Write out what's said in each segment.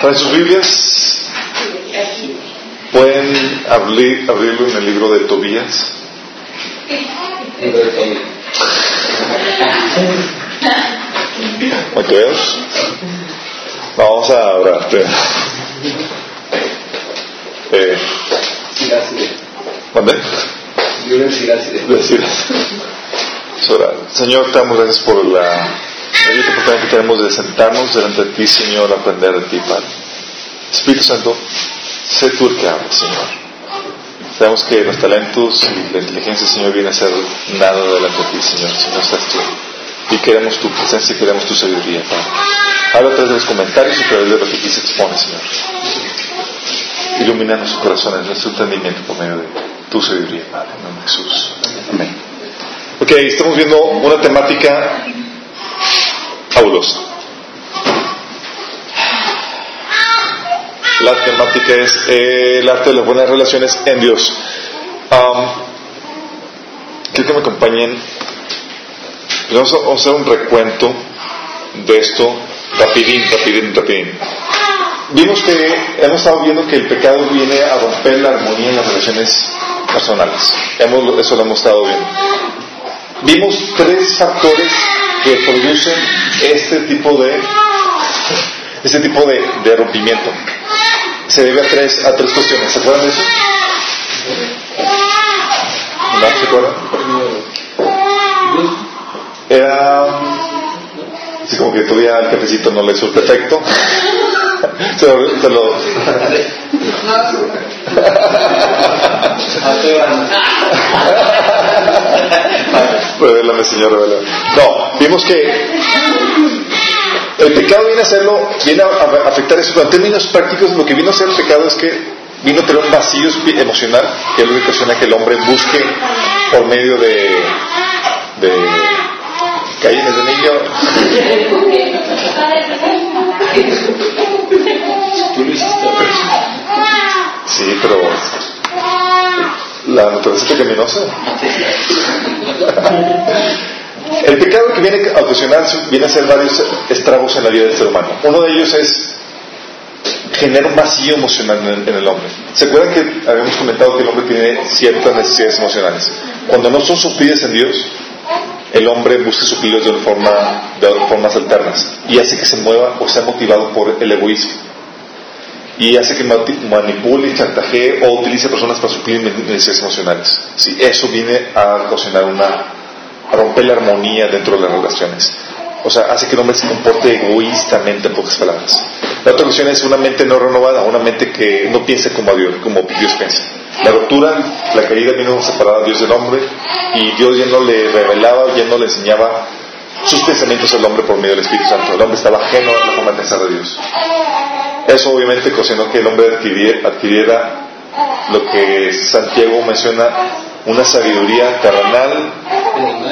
Para sus Biblias, pueden abrir, abrirlo en el libro de Tobías. Mateos. Vamos a orar. Eh, ¿Mande? Señor, te damos gracias por la oportunidad que tenemos de sentarnos delante de ti, Señor, aprender de ti, Padre. Espíritu Santo, sé tú el que habla, Señor. Sabemos que los talentos y la inteligencia, Señor, viene a ser nada delante de ti, Señor, si no estás tú. Y queremos tu presencia y queremos tu sabiduría, Padre. Habla a través de los comentarios y a través de lo que aquí se expone, Señor. Ilumina nuestros corazones, nuestro entendimiento por medio de tu sabiduría, Padre. En nombre de Jesús. Amén. Ok, estamos viendo una temática fabulosa. La temática es eh, el arte de las buenas relaciones en Dios. Quiero que me acompañen. Vamos a, hacer un recuento de esto rapidín, rapidín, rapidín. Vimos que hemos estado viendo que el pecado viene a romper la armonía en las relaciones personales. Eso lo hemos estado viendo. Vimos tres factores que producen este tipo de este tipo de, de rompimiento se debe a tres, a tres cuestiones. ¿Se acuerdan de eso? ¿No? ¿Se acuerdan? Era así como que todavía el cafecito no le hizo perfecto. se lo, se lo... Señor, revélame. No, vimos que el pecado viene a hacerlo, viene a afectar eso, pero en términos prácticos lo que vino a hacer el pecado es que vino a tener un vacío emocional, que es lo que ocasiona que el hombre busque por medio de, de de niño. Sí, pero la naturaleza pecaminosa. El pecado que viene a ocasionar viene a ser varios estragos en la vida del ser humano. Uno de ellos es generar un vacío emocional en el, hombre. ¿Se acuerdan que habíamos comentado que el hombre tiene ciertas necesidades emocionales? Cuando no son suplidas en Dios, el hombre busca suplirlos de, forma, de formas alternas y hace que se mueva o sea motivado por el egoísmo. Y hace que manipule, chantajee o utilice personas para suplir necesidades emocionales. Sí, eso viene a ocasionar una rompe la armonía dentro de las relaciones. O sea, hace que el hombre se comporte egoístamente, en pocas palabras. La otra cuestión es una mente no renovada, una mente que no piense como Dios, como Dios piensa. La ruptura, la caída vino a separar a Dios del hombre y Dios ya no le revelaba, ya no le enseñaba sus pensamientos al hombre por medio del Espíritu Santo. El hombre estaba ajeno a la forma de pensar de Dios. Eso obviamente ocasionó que el hombre adquiriera, adquiriera lo que Santiago menciona una sabiduría terrenal,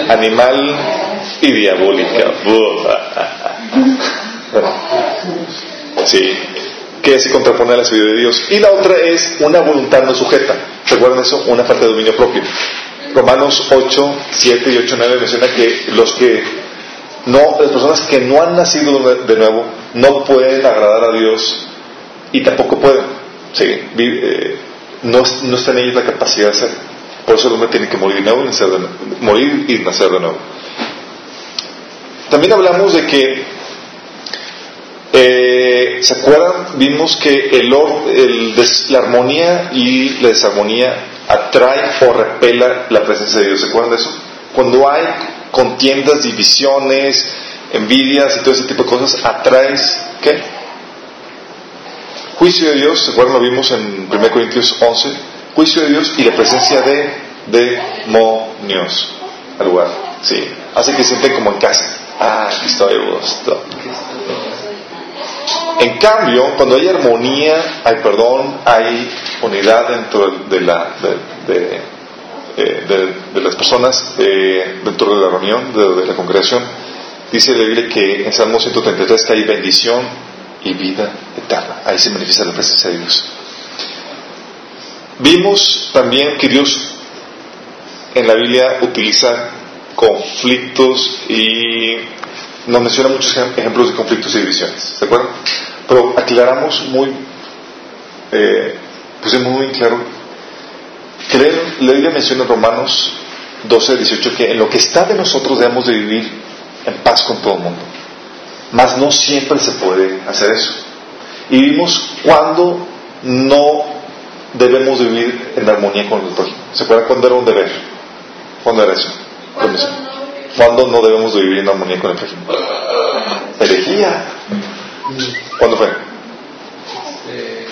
animal y diabólica. Sí, que se contrapone a la sabiduría de Dios. Y la otra es una voluntad no sujeta. ¿Recuerdan eso? Una falta de dominio propio. Romanos 8, 7 y 8, 9 menciona que los que no, las personas que no han nacido de nuevo no pueden agradar a Dios y tampoco pueden. Sí, eh, no, no está en ellos la capacidad de hacer. Por eso el hombre tiene que morir nuevo y nacer de nuevo. Morir y de nuevo. También hablamos de que, eh, ¿se acuerdan? Vimos que el, el, la armonía y la desarmonía atrae o repela la presencia de Dios. ¿Se acuerdan de eso? Cuando hay contiendas, divisiones, envidias y todo ese tipo de cosas, atraes, ¿qué? Juicio de Dios, ¿se acuerdan? Lo vimos en 1 Corintios 11 juicio de Dios y la presencia de demonios al lugar. Sí, hace que sienten como en casa. Ah, aquí estoy, gusto. En cambio, cuando hay armonía, hay perdón, hay unidad dentro de, la, de, eh, las personas, dentro de la reunión, de, la congregación, dice la Biblia que en Salmo 133 que hay bendición y vida eterna. Ahí se manifiesta la presencia de Dios. Vimos también que Dios en la Biblia utiliza conflictos y nos menciona muchos ejemplos de conflictos y divisiones. ¿Se acuerdan? Pero aclaramos muy, eh, pues muy claro que la Biblia menciona en Romanos 12, 18 que en lo que está de nosotros debemos de vivir en paz con todo el mundo. Mas no siempre se puede hacer eso. Y vimos cuando no debemos vivir en armonía con el prójimo. ¿Se acuerdan cuándo era un deber? ¿Cuándo era eso? ¿Cuándo no debemos de vivir en armonía con el prójimo? Herejía. ¿Cuándo fue? Eh,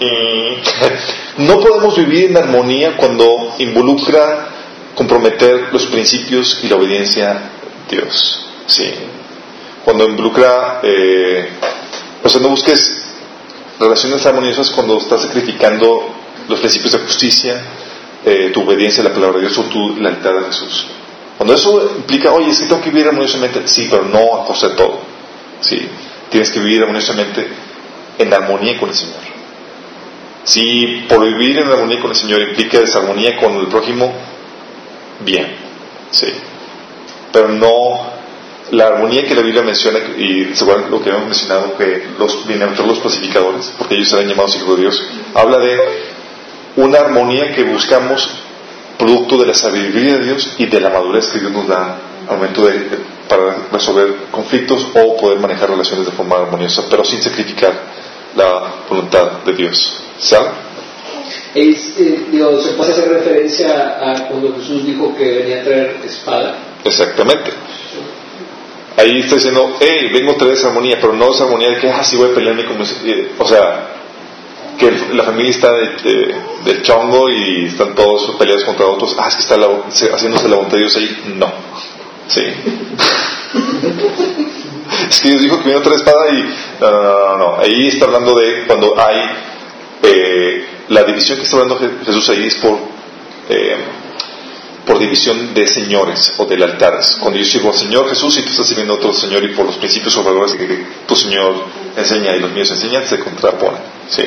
eh, no podemos vivir en armonía cuando involucra comprometer los principios y la obediencia a Dios. Sí. Cuando involucra, eh, o sea, no busques relaciones armoniosas cuando estás sacrificando los principios de justicia, eh, tu obediencia a la palabra de Dios o tu lealtad a Jesús. Cuando eso implica, oye, sí tengo que vivir armoniosamente, sí, pero no a costa de todo. Sí, tienes que vivir armoniosamente en armonía con el Señor. Si por vivir en armonía con el Señor implica desarmonía con el prójimo, bien, sí. Pero no la armonía que la Biblia menciona, y según lo que hemos mencionado, que los bienaventurados los pacificadores, porque ellos serán llamados hijos de Dios, habla de una armonía que buscamos producto de la sabiduría de Dios y de la madurez que Dios nos da al momento de, para resolver conflictos o poder manejar relaciones de forma armoniosa, pero sin sacrificar la voluntad de Dios. ¿Sabe? Eh, ¿Se puede hacer referencia a cuando Jesús dijo que venía a traer espada? Exactamente. Ahí está diciendo, hey, vengo a traer armonía, pero no esa armonía de que, ah, sí voy a pelearme como... Eh, o sea, que la familia está de, de, chongo y están todos peleados contra otros, ah, es que está haciéndose la voluntad de Dios ahí. No. Sí. es que Dios dijo que viene otra espada y no, no, no, no, Ahí está hablando de cuando hay eh, la división que está hablando Jesús ahí es por eh, por división de señores o de altares. Cuando yo sirvo al Señor Jesús y tú estás sirviendo otro Señor y por los principios o valores que tu Señor enseña y los míos enseñan, se contraponen. ¿sí?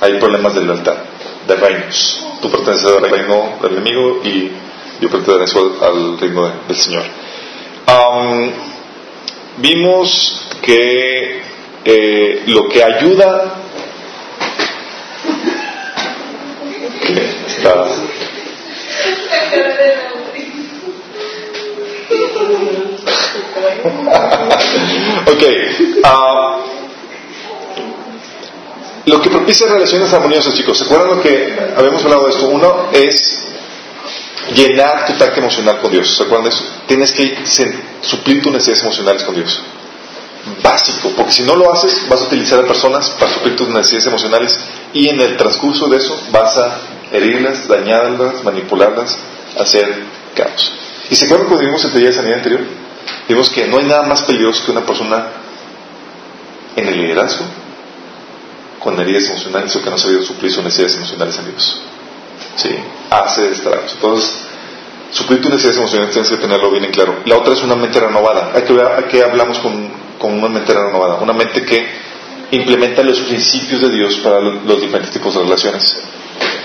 Hay problemas del altar, de reinos. Tú perteneces al reino del enemigo y yo pertenezco al reino del Señor. vimos que eh, lo que ayuda está ok. Uh, lo que propicia relaciones armoniosas, chicos. ¿Se acuerdan lo que habíamos hablado de esto? Uno es llenar tu tanque emocional con Dios. ¿Se acuerdan de eso? Tienes que suplir tus necesidades emocionales con Dios. Básico, porque si no lo haces, vas a utilizar a personas para suplir tus necesidades emocionales y en el transcurso de eso vas a herirlas, dañarlas, manipularlas, hacer caos. ¿Y se acuerdan cuando vimos el taller de sanidad anterior? Vimos que no hay nada más peligroso que una persona en el liderazgo con heridas emocionales o que no ha sabido suplir sus necesidades emocionales en Dios. ¿Sí? Hace estragos. Entonces, suplir tus necesidades emocionales tienes que tenerlo bien en claro. La otra es una mente renovada. Que ver a qué hablamos con, con una mente renovada. Una mente que implementa los principios de Dios para los diferentes tipos de relaciones.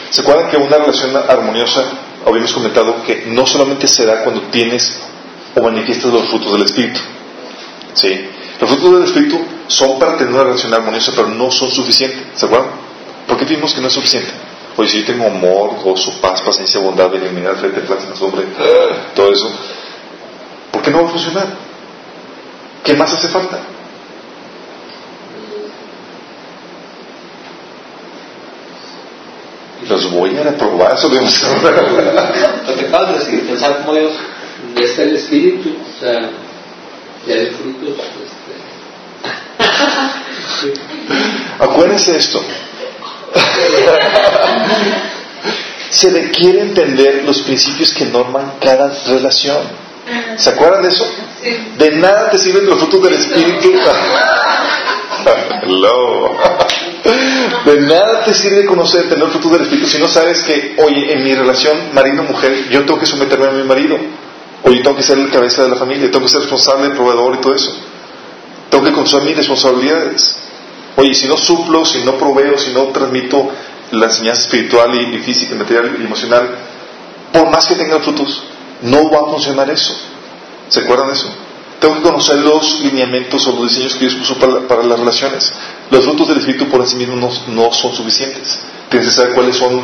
¿Se acuerdan que una relación armoniosa, habíamos comentado que no solamente se da cuando tienes o manifiestas los frutos del Espíritu? ¿Sí? Los frutos del Espíritu son para tener una relación armoniosa, pero no son suficientes. ¿Se acuerdan? ¿Por qué vimos que no es suficiente? Oye, si yo tengo amor, gozo, paz, paciencia, bondad, benignidad, fe, templanza, sobre todo eso, ¿por qué no va a funcionar? ¿Qué más hace falta? los voy a reprobar. Eso debemos Lo que acabas de decir, pensar como Dios, está el espíritu, o sea, ya hay frutos. Acuérdense esto. Se requiere entender los principios que norman cada relación. ¿Se acuerdan de eso? De nada te sirven los frutos del espíritu. De nada te sirve conocer, tener el fruto del Espíritu si no sabes que, oye, en mi relación marido-mujer, yo tengo que someterme a mi marido. Oye, tengo que ser el cabeza de la familia, tengo que ser responsable, el proveedor y todo eso. Tengo que conocer mis responsabilidades. Oye, si no suplo, si no proveo, si no transmito la enseñanza espiritual y, física, material y emocional, por más que tengan frutos, no va a funcionar eso. ¿Se acuerdan de eso? Tengo que conocer los lineamientos o los diseños que Dios puso para, las relaciones. Los frutos del Espíritu por sí mismos no, son suficientes. Tienes que saber cuáles son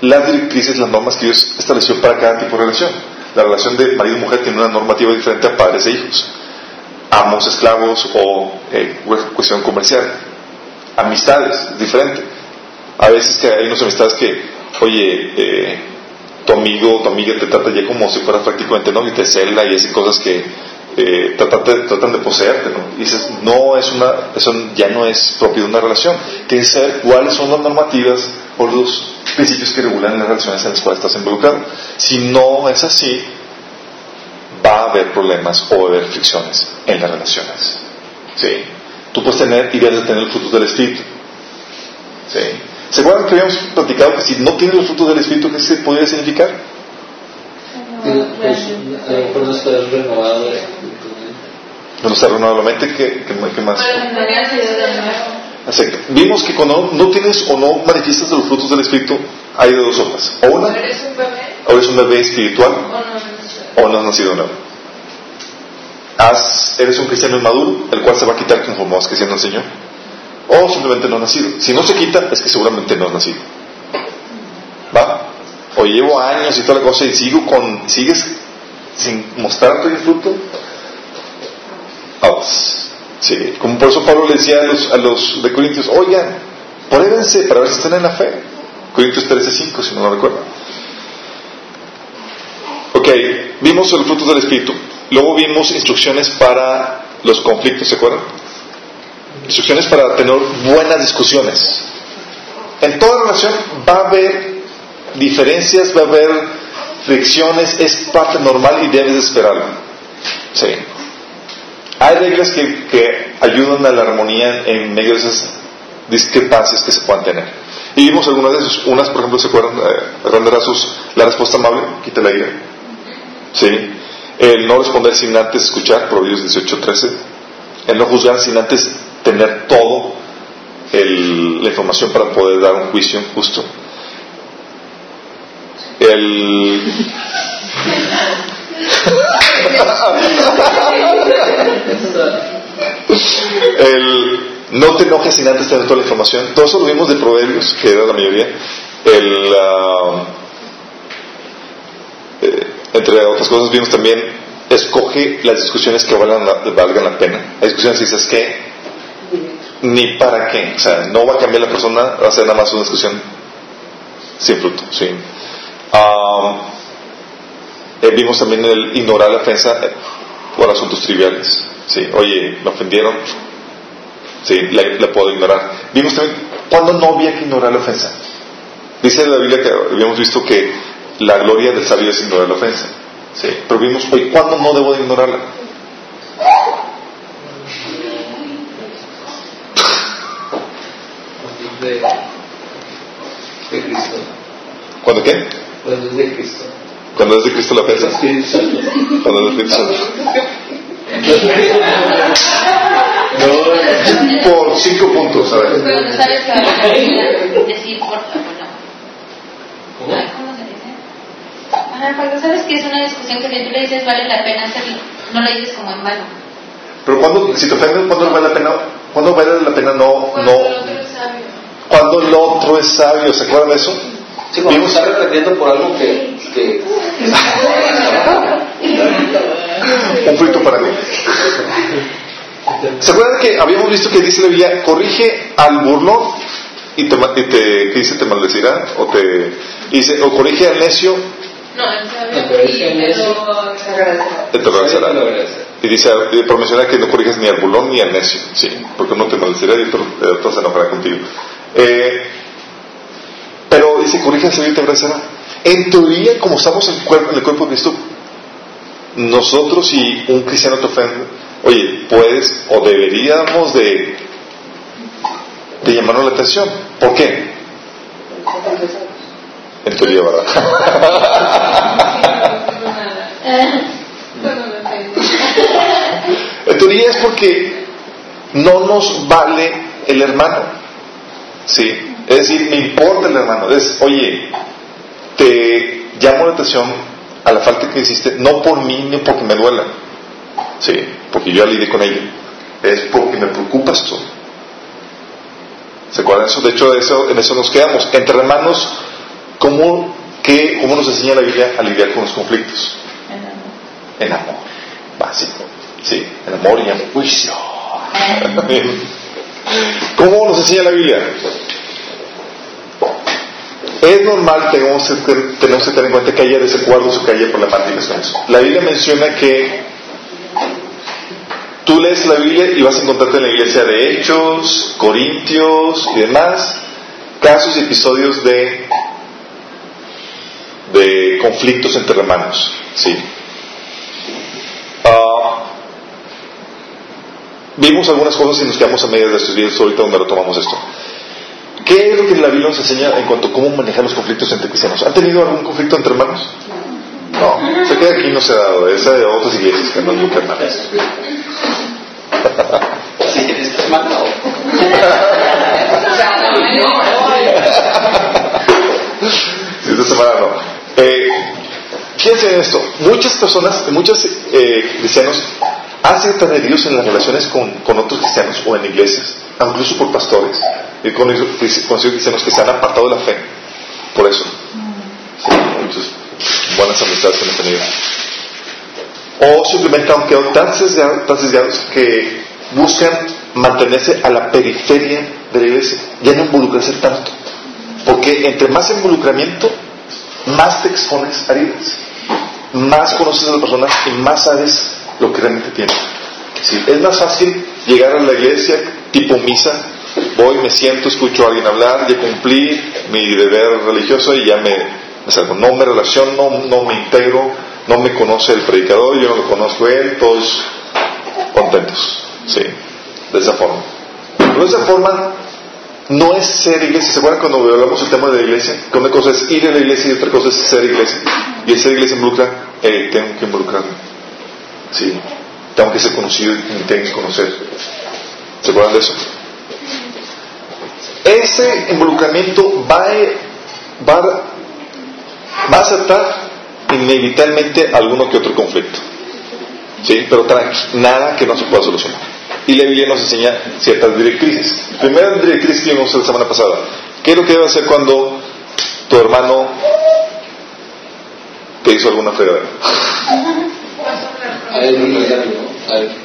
las directrices, las normas que Dios estableció para cada tipo de relación. La relación de marido y mujer tiene una normativa diferente a padres e hijos. Amos, esclavos o eh, cuestión comercial. Amistades, diferente. A veces que hay unas amistades que, oye, eh, tu amigo o tu amiga te trata ya como si fuera prácticamente no y te cela y hacen cosas que eh, tratan, tratan, de poseerte ¿no? y dices no es una eso ya no es propio de una relación tienes que saber cuáles son las normativas o los principios que regulan las relaciones en las cuales estás involucrado si no es así va a haber problemas o va a haber fricciones en las relaciones ¿sí? tú puedes tener y debes de tener los frutos del espíritu ¿sí? ¿Se acuerdan que habíamos platicado que si no tienes los frutos del Espíritu, qué se podría significar? Pues, a lo mejor no está renovado no está renovado la mente, ¿qué, qué, más? Exacto. Vimos que cuando no tienes o no manifiestas los frutos del Espíritu, hay de dos formas. O una, o eres un bebé espiritual, o no has nacido nuevo. eres un cristiano inmaduro, el cual se va a quitar conforme vas creciendo el Señor o simplemente no ha nacido. Si no se quita, es que seguramente no has nacido. ¿Va? O llevo años y toda la cosa y sigo con, sigues sin mostrar tu fruto. Sí, como por eso Pablo le decía a los, a los de Corintios, oigan, pruébense para ver si están en la fe. Corintios 13:5, si no lo recuerdo. Ok, vimos el fruto del Espíritu. Luego vimos instrucciones para los conflictos, ¿se acuerdan? instrucciones para tener buenas discusiones. En toda relación va a haber diferencias, va a haber fricciones, es parte normal y debes esperarlo. Sí. Hay reglas que, que, ayudan a la armonía en medio de esas discrepancias que se puedan tener. Y vimos algunas de esas, unas por ejemplo se acuerdan, eh, la respuesta amable, quita la ira. Sí. El no responder sin antes escuchar, Proverbios 18-13. El no juzgar sin antes tener todo la información para poder dar un juicio justo. El, el no te enojes sin antes tener toda la información. Todo eso lo vimos de Proverbios, que era la mayoría. El, ah, eh, entre otras cosas vimos también, escoge las discusiones que valgan la, valgan la pena. Hay discusiones dices que ni para qué. O sea, no va a cambiar la persona, va a ser nada más una discusión sin fruto. ¿sí? Eh, vimos también el ignorar la ofensa por asuntos triviales. ¿sí? Oye, me ofendieron, ¿sí? la, puedo ignorar. Vimos también cuando no había que ignorar la ofensa. Dice la Biblia que habíamos visto que la gloria del sabio es ignorar la ofensa. ¿sí? Pero vimos, hoy ¿cuándo no debo de ignorarla? de, Cristo. ¿Cuándo qué? Cuando es de Cristo. Cuando es de Cristo la ofensa. Cuando es de Cristo. No, por cinco puntos, a ver. Cuando sabes que decir por favor, ¿Cómo? ¿Cómo dice? cuando sabes que es una discusión que si tú le dices vale la pena hacerlo, no lo dices como en vano. Pero cuando, si te ofenden, ¿cuándo vale la pena? ¿Cuándo vale la pena no, no, cuando el otro es sabio. ¿Se acuerdan de eso? Sí, cuando está reprendiendo por algo que... Un fruto para mí. ¿Se acuerdan que habíamos visto que dice la Biblia, corrige al burlón y te, y te ¿qué dice? ¿Te maldecirá? O te dice, o corrige al necio. No, el sabio te agradecerá. Y dice, promociona que no corriges ni al burlón ni al necio, sí, porque no te maldecirá y otro, otro se enojará contigo. Eh, pero dice, corrige al y te abrazará. En teoría, como estamos en el, cuerpo, en el cuerpo de Cristo, nosotros y un cristiano te ofende, oye, puedes o deberíamos de, de llamarnos la atención. ¿Por qué? En teoría, ¿verdad? en teoría es porque no nos vale el hermano. ¿Sí? Es decir, me importa el hermano. Es, oye, te llamo la atención a la falta que hiciste, no por mí ni porque me duela, sí, porque yo ya lidié con ella, es porque me preocupas tú. ¿Se acuerdan eso? De hecho, eso, en eso nos quedamos. Entre hermanos, ¿cómo, qué, ¿cómo nos enseña la Biblia a lidiar con los conflictos? En amor. Básico. Sí, en amor y en juicio. ¿Cómo nos enseña la Biblia? Es normal, tenemos que, tenemos que tener en cuenta que haya desacuerdos o que haya problemáticas con eso. La Biblia menciona que tú lees la Biblia y vas a encontrarte en la iglesia de Hechos, Corintios y demás, casos y episodios de, de conflictos entre hermanos. ¿sí? Ah, vimos algunas cosas y nos quedamos a medio de estos días ahorita donde retomamos esto. ¿Qué es lo que la Biblia nos enseña en cuanto a cómo manejar los conflictos entre cristianos? ¿Han tenido algún conflicto entre hermanos? No, se queda aquí no se ha dado, esa de otras iglesias que no es muy hermanas. Si esta semana o. Sí, esta semana no. Eh, en esto, muchas personas, muchos eh, cristianos han sido tan heridos en las relaciones con, con otros cristianos o en iglesias, incluso por pastores, y con cristianos que se han apartado de la fe. Por eso. Muchas buenas amistades que han tenido. O simplemente han quedado tan sesgados, tan que buscan mantenerse a la periferia de la iglesia, ya no involucrarse tanto. Porque entre más involucramiento, más te expones a heridas, más conoces a las personas y más sabes lo que realmente tienen. Sí, es más fácil llegar a la iglesia tipo misa, voy, me siento, escucho a alguien hablar, ya cumplí mi deber religioso y ya me, me salgo. No me relaciono, no me integro, no me conoce el predicador, yo no lo conozco él, todos contentos. Sí, de esa forma. Pero de esa forma no es ser iglesia. ¿Se acuerdan cuando hablamos del tema de la iglesia? Que una cosa es ir a la iglesia y otra cosa es ser iglesia. Y el ser iglesia involucra, eh, tengo que involucrarme. Sí, tengo que ser conocido y tengo que conocer. ¿Se acuerdan de eso? Ese involucramiento va a, va, inevitablemente alguno que otro conflicto. ¿Sí? Pero nada que no se pueda solucionar. Y la Biblia nos enseña ciertas directrices. Primera directriz que vimos la semana pasada. ¿Qué es lo que debe hacer cuando tu hermano te hizo alguna fregadera? A ver, no A ver.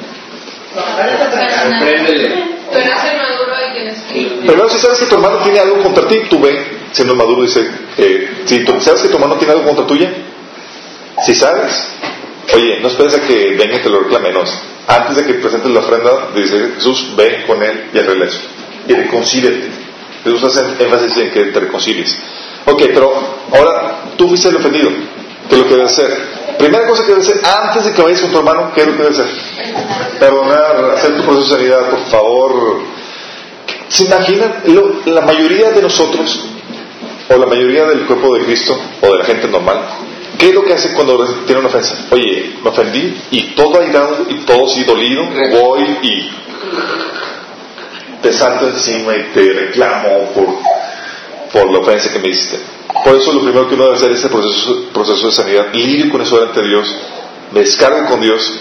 Préndele. Tú eres el maduro y tienes que. Primero, si sabes que tu hermano tiene algo contra ti, tú ve, siendo maduro, dice, eh, si tú sabes que tu hermano tiene algo contra tuya, si sabes, oye, no esperes a que venga y te lo reclame, no. Antes de que presentes la ofrenda, dice Jesús, ve con él y arregla eso. Y reconcíliate. Jesús hace énfasis en que te reconcilies. Ok, pero ahora tú fuiste el ofendido. ¿Qué es lo que debes hacer? Primera cosa que debes hacer antes de que vayas con tu hermano, ¿qué es lo que debes hacer? Perdonar, hacer tu proceso de sanidad, por favor. ¿Se imaginan? Lo- la mayoría de nosotros, o la mayoría del cuerpo de Cristo, o de la gente normal, ¿qué es lo que hace cuando tiene una ofensa? Oye, me ofendí, y todo airado, y todo así dolido, voy y te salto encima y te reclamo por, por la ofensa que me hiciste. Por eso lo primero que uno debe hacer es el proceso, proceso de sanidad, lidio con eso delante de Dios, descargo con Dios,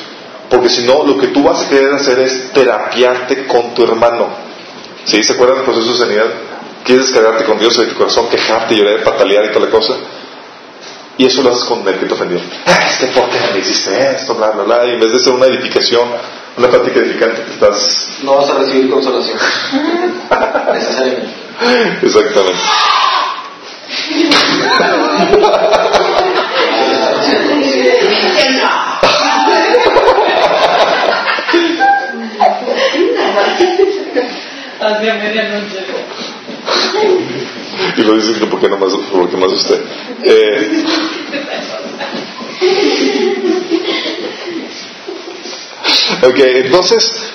porque si no, lo que tú vas a querer hacer es terapiarte con tu hermano. ¿Sí? ¿Se acuerdan del proceso de sanidad? Quieres descargarte con Dios de tu corazón, quejarte, llorar, patalear y toda la cosa. Y eso lo haces con el que te ofendió. Ah, es que ¿por qué me hiciste esto? Bla, bla, bla. Y en vez de ser una edificación, una práctica edificante, te estás... No vas a recibir consolación. Necesariamente. Exactamente. Hacia medianoche. Y lo dices que porque no más, porque más usted. Eh, ok, entonces,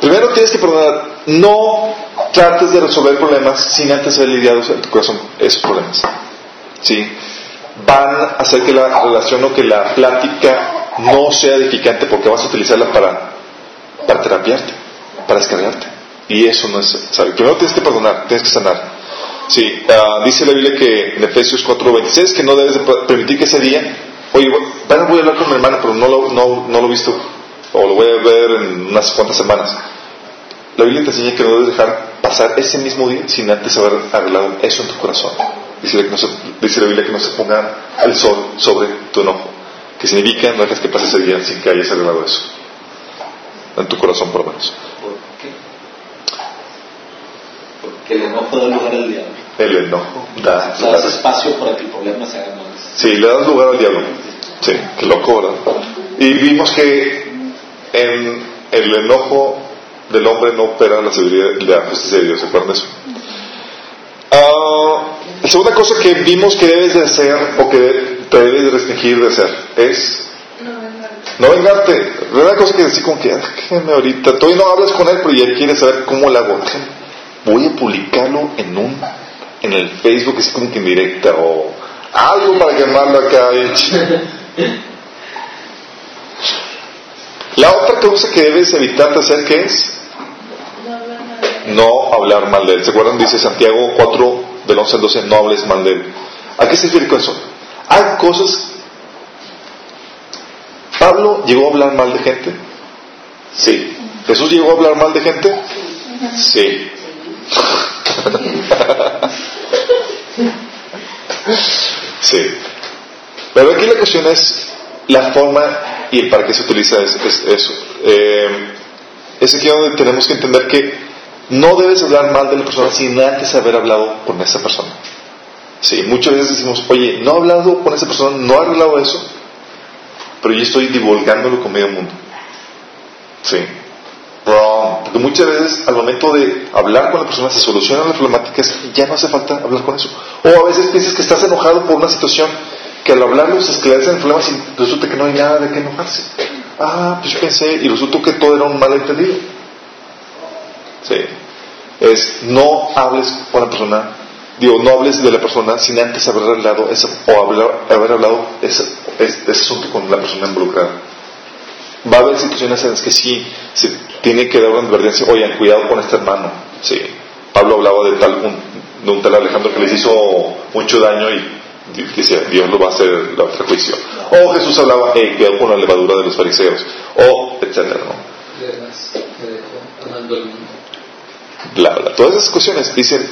primero tienes que perdonar. No trates de resolver problemas sin antes haber lidiado en tu corazón esos problemas. ¿Sí? Van a hacer que la relación o que la plática no sea edificante porque vas a utilizarla para, para terapiarte, para descargarte. Y eso no es necesario. Primero tienes que perdonar, tienes que sanar. Sí, ah, dice la Biblia que en Efesios 4:26 que no debes de permitir que ese día, oye, bueno, voy a hablar con mi hermano, pero no lo, no, no lo he visto, o lo voy a ver en unas cuantas semanas. La Biblia te enseña que no debes dejar pasar ese mismo día sin antes haber arreglado eso en tu corazón. Dice, no se, dice la Biblia que no se ponga el sol sobre tu enojo, que significa no dejes que pase ese día sin que hayas arreglado eso. En tu corazón, por lo menos. ¿Por qué? Porque el enojo da lugar al diablo. El enojo da O sea, das espacio para que el problema se haga más. Sí, le das lugar al diablo. Sí, qué loco, ¿verdad? Y vimos que en el enojo del hombre no opera la la justicia de Dios, ¿se acuerdan de eso? Ah, la segunda cosa que vimos que debes de hacer o que te debes de restringir de hacer es no vengarte. La cosa que decir como que, déjame ahorita, todavía no hablas con él, pero ya quieres saber cómo lo hago. Voy a publicarlo en un, en el Facebook, así como que en directa o algo para quemarlo acá. La otra cosa que debes evitar de hacer, ¿qué es? No hablar mal de él. ¿Se acuerdan? Dice Santiago 4, del 11 al 12, no hables mal de él. ¿A qué se refiere con eso? Hay cosas... ¿Pablo llegó a hablar mal de gente? Sí. ¿Jesús llegó a hablar mal de gente? Sí. Sí. Pero aquí la cuestión es la forma y para qué se utiliza es, es eso. Eh, es aquí donde tenemos que entender que no debes hablar mal de la persona sin antes haber hablado con esa persona. Sí, muchas veces decimos, oye, no he hablado con esa persona, no he arreglado eso, pero yo estoy divulgándolo con medio mundo. Sí. Porque muchas veces al momento de hablar con la persona se solucionan las problemáticas y ya no hace falta hablar con eso. O a veces piensas que estás enojado por una situación que al hablarlo se esclarecen problemas y resulta que no hay nada de qué enojarse. Ah, pues yo pensé y resultó que todo era un malentendido. Sí. Es no hables con la persona, digo, no hables de la persona sin antes haber hablado eso, o hablar, haber hablado ese, ese asunto con la persona involucrada. Va a haber situaciones en las que sí se tiene que dar una advertencia, oigan, cuidado con este hermano. Sí. Pablo hablaba de tal un, de un tal Alejandro que les hizo mucho daño y dice, Dios lo va a hacer la otra juicio. O Jesús hablaba, hey, cuidado con la levadura de los fariseos. O, etcétera, ¿no? El. Todas esas cuestiones dicen,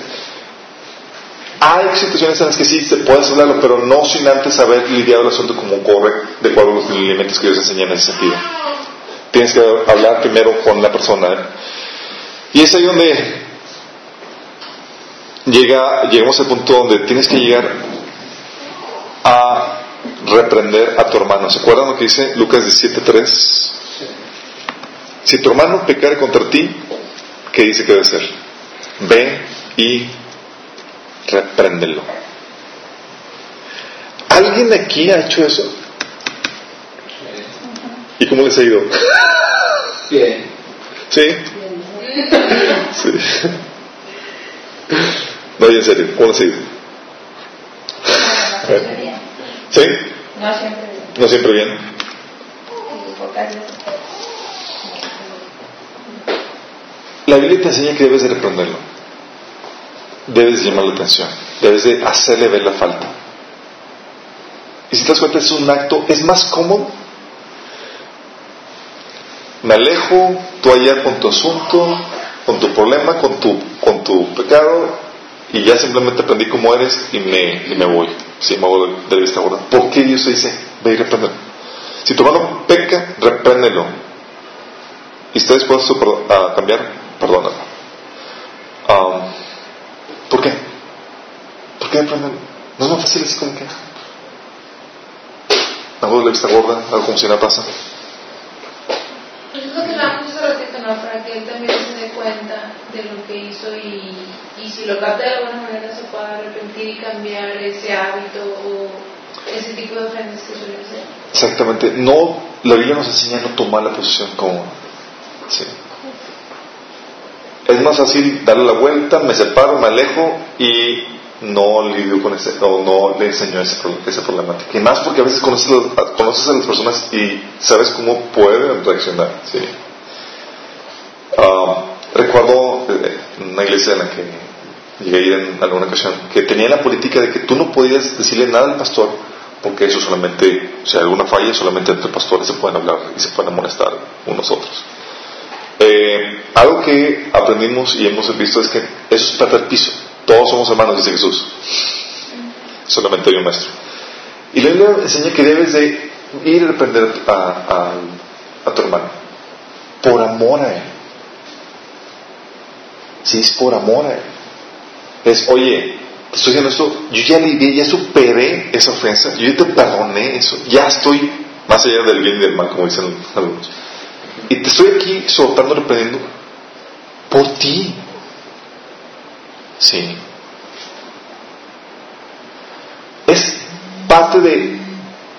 hay situaciones en las que sí se puede hablarlo, pero no sin antes haber lidiado el asunto como corre, de acuerdo a los elementos que Dios enseña en ese sentido. Tienes que hablar primero con la persona. ¿eh? Y es ahí donde llega, llegamos al punto donde tienes que llegar a reprender a tu hermano. ¿Se acuerdan lo que dice Lucas 17.3? Si tu hermano pecare contra ti, ¿qué dice que debe hacer? Ve y repréndelo. ¿Alguien aquí ha hecho eso? ¿Y cómo les ha ido? Bien. ¿Sí? Sí. No, en serio, ¿cómo les ha ido? ¿Sí? No siempre. No siempre bien. La Biblia te enseña que debes de reprenderlo. Debes de llamar la atención. Debes de hacerle ver la falta. Y si te das cuenta, es un acto, es más cómodo. Me alejo, tú allá con tu asunto, con tu problema, con tu, con tu pecado, y ya simplemente aprendí cómo eres y me, y me voy. Si me voy de, vista gorda. ¿Por qué Dios dice, ve y repréndelo? Si tu hermano peca, repréndelo. ¿Y está dispuesto a cambiar? Perdónalo. Um, ¿Por qué? ¿Por qué? No es más fácil así como que. De la vista gorda, algo como si nada pasa. Pues es lo que hablamos hace ratito, ¿no? Para que él también se dé cuenta de lo que hizo y, y si lo capta de alguna manera se pueda arrepentir y cambiar ese hábito o ese tipo de ofensas que suele hacer. Exactamente. No, la Biblia nos enseña a no tomar la posición como. Sí. Es más fácil darle la vuelta, me separo, me alejo y no lidio con ese, o no le enseño ese, esa problemática. Y más porque a veces conoces, conoces a las personas y sabes cómo pueden reaccionar. Sí. Ah, recuerdo eh, una iglesia en la que llegué a ir en alguna ocasión, que tenía la política de que tú no podías decirle nada al pastor porque eso solamente, o sea, alguna falla, solamente entre pastores se pueden hablar y se pueden molestar unos otros. Eh, algo que aprendimos y hemos visto es que eso es del piso. Todos somos hermanos, dice Jesús. Solamente hay maestro. Y la Biblia enseña que debes de ir a reprender a, a tu hermano por amor a él. Si es por amor a él. Es, oye, estoy diciendo esto, yo ya lidié, ya superé esa ofensa, yo ya te perdoné eso, ya estoy más allá del bien y del mal, como dicen algunos. Y te estoy aquí soltando, reprendiendo por ti. Sí. Es parte de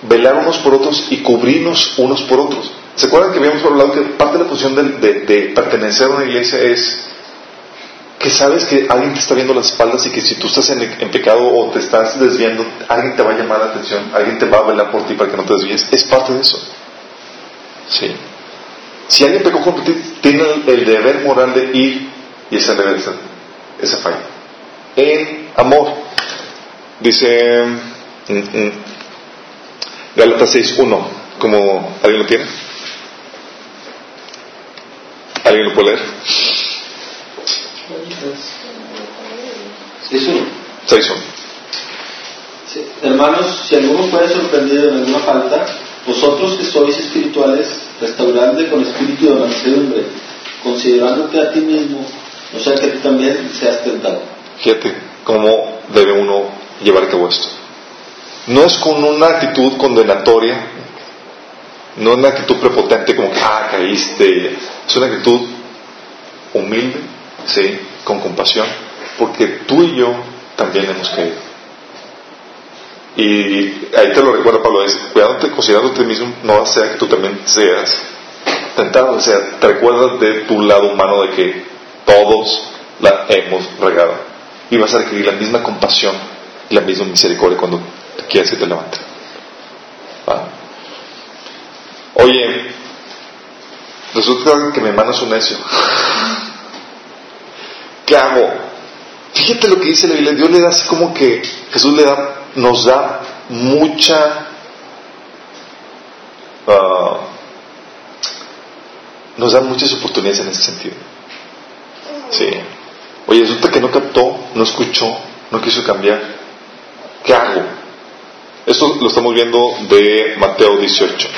velar unos por otros y cubrirnos unos por otros. ¿Se acuerdan que habíamos hablado que parte de la posición de, de pertenecer a una iglesia es que sabes que alguien te está viendo las espaldas y que si tú estás en, pecado o te estás desviando, alguien te va a llamar la atención, alguien te va a velar por ti para que no te desvíes, es parte de eso. Sí. Si alguien pecó contra ti, tiene el, deber moral de ir y ese deber esa, esa falla. En amor. Dice mm, mm, Gálatas 6.1, como alguien lo tiene. ¿Alguien lo puede leer? 6.1. 6.1. Sí. Hermanos, si alguno puede sorprendido en alguna falta, vosotros que sois espirituales, restauradle con espíritu de mansedumbre, considerándote a ti mismo, no sea que tú también seas tentado. Fíjate cómo debe uno llevar a cabo esto. No es con una actitud condenatoria, no es una actitud prepotente como que, ah, caíste. Es una actitud humilde, ¿sí? Con compasión, porque tú y yo también hemos caído. Y ahí te lo recuerda Pablo, cuidándote, considerándote mismo, no sea que tú también seas tentado, o sea, te recuerdas de tu lado humano de que todos la hemos regado. Y vas a requerir la misma compasión y la misma misericordia cuando quieras que te levante. Oye, resulta que mi hermano es un necio. ¿Qué hago? Fíjate lo que dice la Biblia. Dios le da así como que Jesús le da, nos da mucha. Ah, nos da muchas oportunidades en ese sentido. Sí. Oye, resulta que no captó, no escuchó, no quiso cambiar. ¿Qué hago? Esto lo estamos viendo de Mateo 18.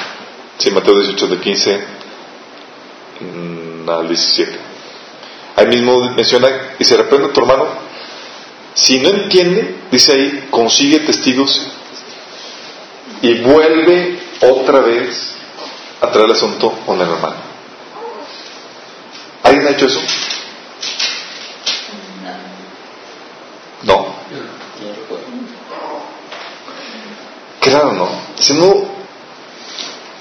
Sí, Mateo 18, de 15 mm, al 17. Ahí mismo menciona, y se reprende tu hermano. Si no entiende, dice ahí, consigue testigos y vuelve otra vez a traer el asunto con el hermano. ¿Alguien ha hecho eso? No. Claro, ¿no? Siendo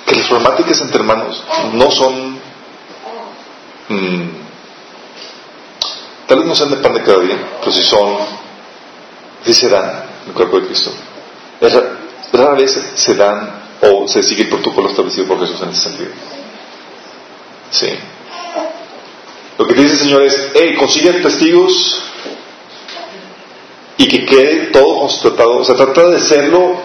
que las problemáticas entre hermanos no son mmm, tal vez no sean de pan de cada día, pero si son, si se dan en el cuerpo de Cristo. Rara vez se dan o se sigue el protocolo establecido por Jesús en ese sentido. Sí. Lo que dice el Señor es, hey, consiguen testigos y que quede todo constatado. O sea, trata de hacerlo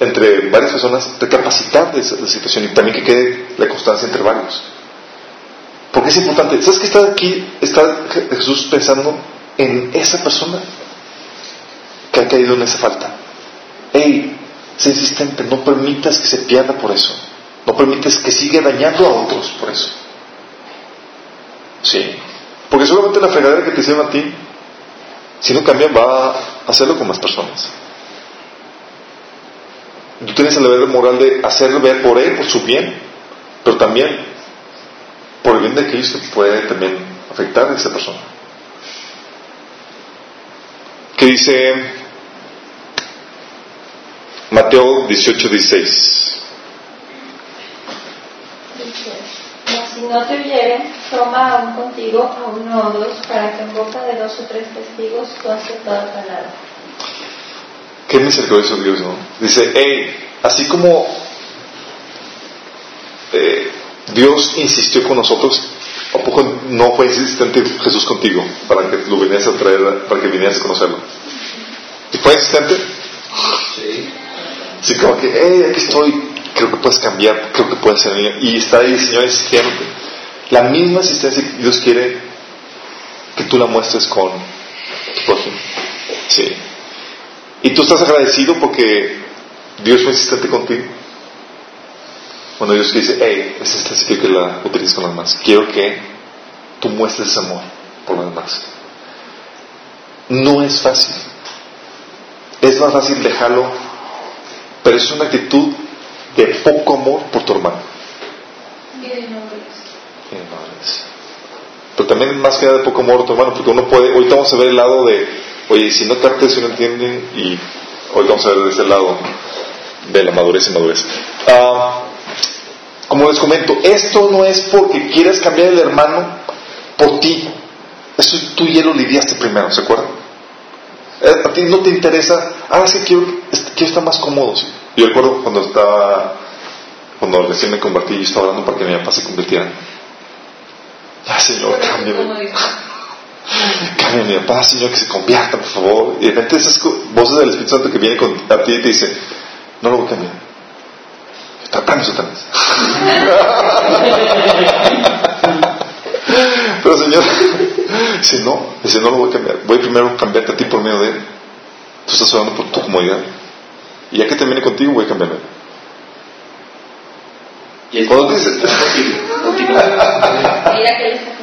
entre varias personas, de capacitar de esa situación y también que quede la constancia entre varios. Porque es importante. ¿Sabes que está aquí? Está Jesús pensando en esa persona que ha caído en esa falta. Hey, sé insistente, no permitas que se pierda por eso. No permites que siga dañando a otros por eso. Sí. Porque solamente la fregadera que te hicieron a ti, si no cambian, va a hacerlo con más personas. Tú tienes el deber moral de hacerlo ver por él, por su bien, pero también por el bien de Cristo puede también afectar a esa persona. ¿Qué dice Mateo 18, 16? si no te oyeren, toma aún contigo a uno o dos, para que en boca de dos o tres testigos tú haces toda palabra. Qué misericordioso Dios, ¿no? Dice, hey, así como eh, Dios insistió con nosotros, ¿A poco no fue insistente Jesús contigo para que lo vinieras a traer, para que vinieras a conocerlo? ¿Y fue insistente? Sí. Sí, como que, hey, aquí estoy, creo que puedes cambiar, creo que puedes ser mío. Y está ahí Señor insistiéndote. La misma asistencia que Dios quiere que tú la muestres con tu prójimo. Sí. Y tú estás agradecido porque Dios fue insistente contigo. Cuando Dios dice, hey, es esta sitio que la utilices con los demás. Quiero que tú muestres ese amor por los demás. No es fácil. Es más fácil dejarlo, pero es una actitud de poco amor por tu hermano. Y de nobles. Pero también más que nada de poco amor por tu hermano, porque uno puede, ahorita vamos a ver el lado de, oye, si no captas, si no entienden, y hoy vamos a ver de ese lado de la madurez y madurez. Ah, como les comento, esto no es porque quieras cambiar el hermano por ti. Eso tú ya lo lidiaste primero, ¿se acuerdan? Eh, A ti no te interesa, ah, es que quiero, quiero estar más cómodo. sí. Yo recuerdo cuando estaba, cuando recién me convertí, yo estaba orando para que mi papá se convirtiera. Ah, Señor, cámbiame. Cambia mi papá, Señor, que se convierta, por favor. Y de repente esas voces del Espíritu Santo que viene con, a ti y te dice, no lo voy a cambiar. Tratando Satanás. Pero Señor, dice, no, dice, no lo voy a cambiar. Voy primero a cambiarte a ti por medio de él. Tú estás orando por tu comodidad. Y ya que termine contigo, voy a cambiarme. Y el ¿Cuándo dices? Mira que.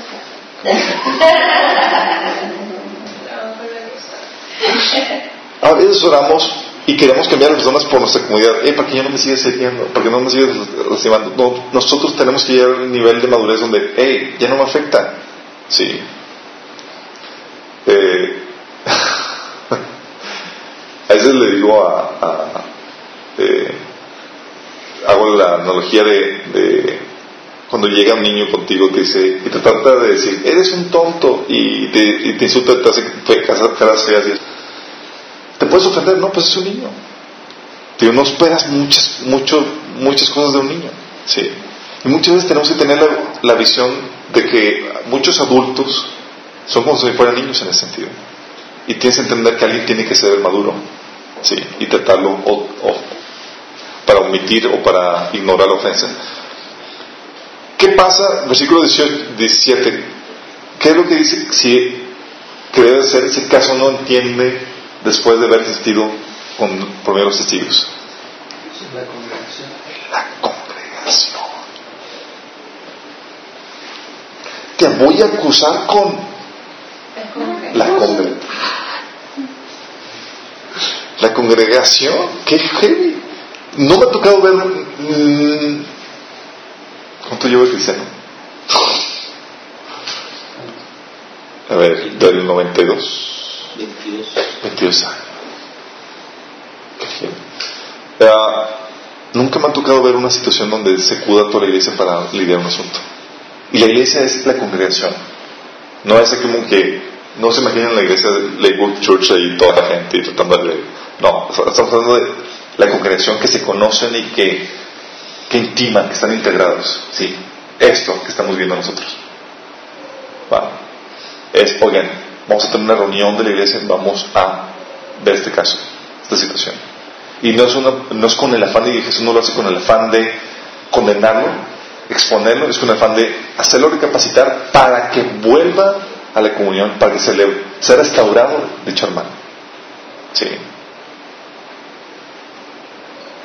A veces oramos y queremos cambiar a las personas por nuestra comunidad. Eh, para que ya no me sigues hiriendo, para que no me sigas lastimando. No, nosotros tenemos que llegar a un nivel de madurez donde, hey, ya no me afecta. Sí. Eh, a veces le digo a. eh, hago la analogía de, cuando llega un niño contigo te dice y te trata de decir eres un tonto y te, y te insulta te hace caras te puedes ofender no pues es un niño Tío, no esperas muchas mucho, muchas cosas de un niño sí y muchas veces tenemos que tener la, la visión de que muchos adultos son como si fueran niños en ese sentido y tienes que entender que alguien tiene que ser maduro sí y tratarlo o, o para omitir o para ignorar la ofensa. ¿Qué pasa? Versículo 18, 17. ¿Qué es lo que dice si que debe ser si caso no entiende después de haber asistido con, los testigos? La congregación. La congregación. Te voy a acusar con la congregación. La congregación, qué heavy. No me ha tocado ver. mm, ¿Cuánto llevo de cristiano? A ver, del 92, 22. 22 años. Qué. Ah, nunca me ha tocado ver una situación donde se acuda toda la iglesia para lidiar un asunto. Y la iglesia es la congregación. No es como que, no se imaginen la iglesia de Lakewood Church ahí toda la gente y tratando de... No, estamos hablando de la congregación que se conocen y que, que intiman, que están integrados. Sí, esto que estamos viendo nosotros. Va. Es, oigan, vamos a tener una reunión de la iglesia, vamos a ver este caso, esta situación. Y no es, una, no es con el afán de, Jesús no lo hace con el afán de condenarlo, exponerlo, es con el afán de hacerlo recapacitar para que vuelva a la comunión, para que se le sea restaurado dicho hermano. Sí.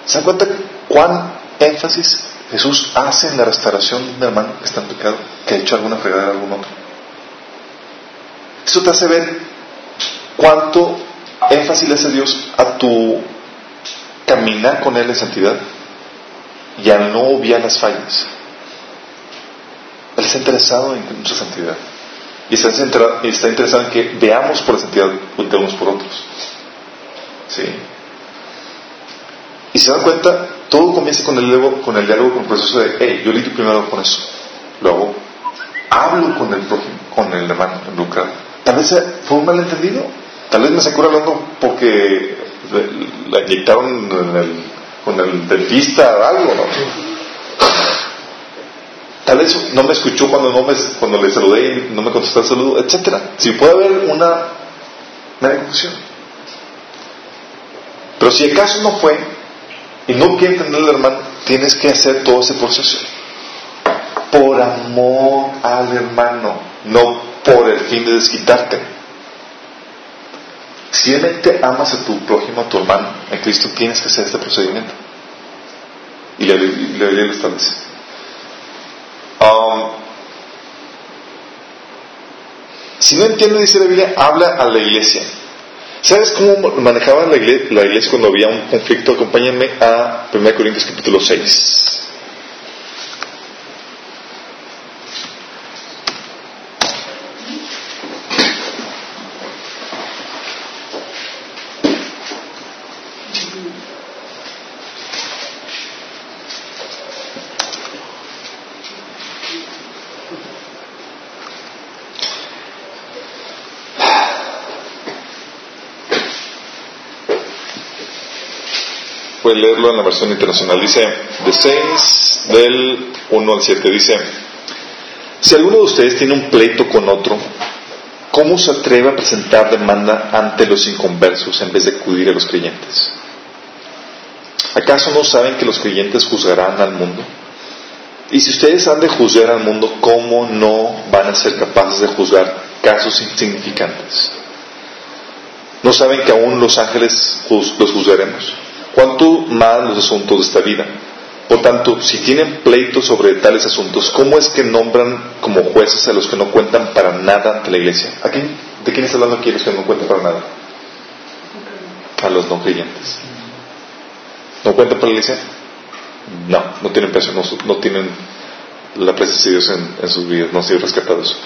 ¿Se dan cuenta cuán énfasis Jesús hace en la restauración de un hermano que está en pecado, que ha hecho alguna fregada a algún otro? Eso te hace ver cuánto énfasis le hace Dios a tu caminar con Él en santidad y a no obviar las fallas. Él está interesado en nuestra santidad y está, interesado en que veamos por la santidad de unos por otros. ¿Sí? Y se dan cuenta, todo comienza con el, diálogo- con el diálogo, con el proceso de, hey, yo lidio primero con eso. Luego, hablo con el prójimo, con el hermano involucrado. Tal vez fue un malentendido. Tal vez me sacó hablando porque la inyectaron con el dentista o algo, ¿no? Tal vez no me escuchó cuando, no me, cuando le saludé y no me contestó el saludo, etcétera. Si puede haber una mera confusión. Pero si acaso no fue y no quiere entender al hermano, tienes que hacer todo ese proceso. Por amor al hermano, no por el fin de desquitarte. Si realmente amas a tu prójimo, a tu hermano, en Cristo, tienes que hacer este procedimiento. Y la Biblia lo establece. Si no entiende, dice la Biblia, habla a la iglesia. ¿Sabes cómo manejaba la iglesia, la iglesia cuando había un conflicto? Acompáñenme a 1 Corintios capítulo 6. puede leerlo en la internacional. Dice, de 6 del 1 al 7, dice, si alguno de ustedes tiene un pleito con otro, ¿cómo se atreve a presentar demanda ante los inconversos en vez de acudir a los creyentes? ¿Acaso no saben que los creyentes juzgarán al mundo? Y si ustedes han de juzgar al mundo, ¿cómo no van a ser capaces de juzgar casos insignificantes? ¿No saben que aún los ángeles los juzgaremos? Cuánto más los asuntos de esta vida. Por tanto, si tienen pleitos sobre tales asuntos, ¿cómo es que nombran como jueces a los que no cuentan para nada ante la iglesia? ¿A ¿De quién está hablando aquí los que no cuentan para nada? A los no creyentes. ¿No cuentan para la iglesia? No, no tienen peso, no, tienen la presencia de Dios en sus vidas, no han sido rescatados.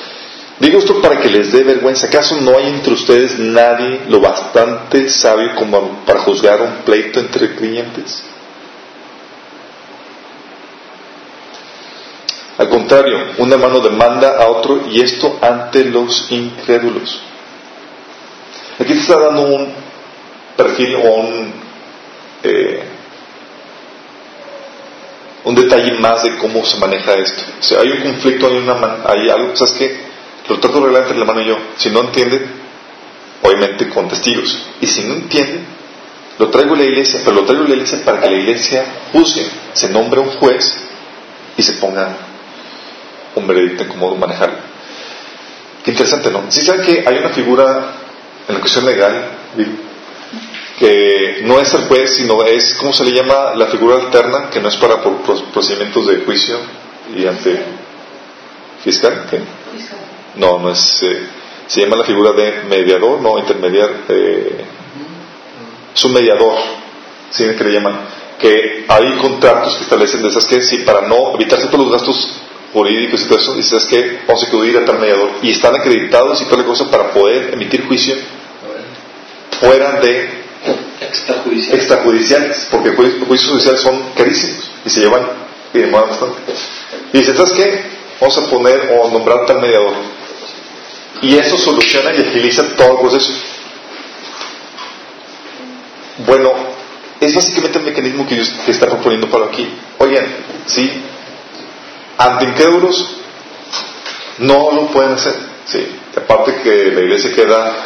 Digo esto para que les dé vergüenza. ¿Acaso no hay entre ustedes nadie lo bastante sabio como para juzgar un pleito entre clientes? Al contrario, un hermano demanda a otro y esto ante los incrédulos. Aquí te está dando un perfil o un, eh, un detalle más de cómo se maneja esto. O hay un conflicto, hay, una, hay algo, ¿sabes qué? Lo trato de arreglar entre el hermano y yo. Si no entiende, obviamente con testigos. Y si no entiende, lo traigo a la iglesia, pero lo traigo a la iglesia para que la iglesia juzgue, se nombre un juez y se ponga un veredicto en cómo manejarlo. Qué interesante, ¿no? Si saben que hay una figura en la cuestión legal que no es el juez, sino es, ¿cómo se le llama? La figura alterna, que no es para procedimientos de juicio y ante fiscal. ¿qué? No, no es. Eh, se llama la figura de mediador, no intermediar. Eh, es un mediador, ¿sí? que le llaman. Que hay contratos que establecen de esas que, sí, para no evitarse todos los gastos jurídicos y todo eso, dices que vamos a acudir a tal mediador. Y están acreditados y toda la cosa para poder emitir juicio fuera de extrajudiciales, porque juicios judiciales son carísimos y se llevan y demoran bastante. Y dice, ¿sabes qué? Vamos a poner o nombrar tal mediador y eso soluciona y agiliza todo el proceso. Bueno, es básicamente el mecanismo que Dios está proponiendo para aquí. Oigan, ¿sí? Ante incrédulos no lo pueden hacer. ¿sí? Aparte que la iglesia queda,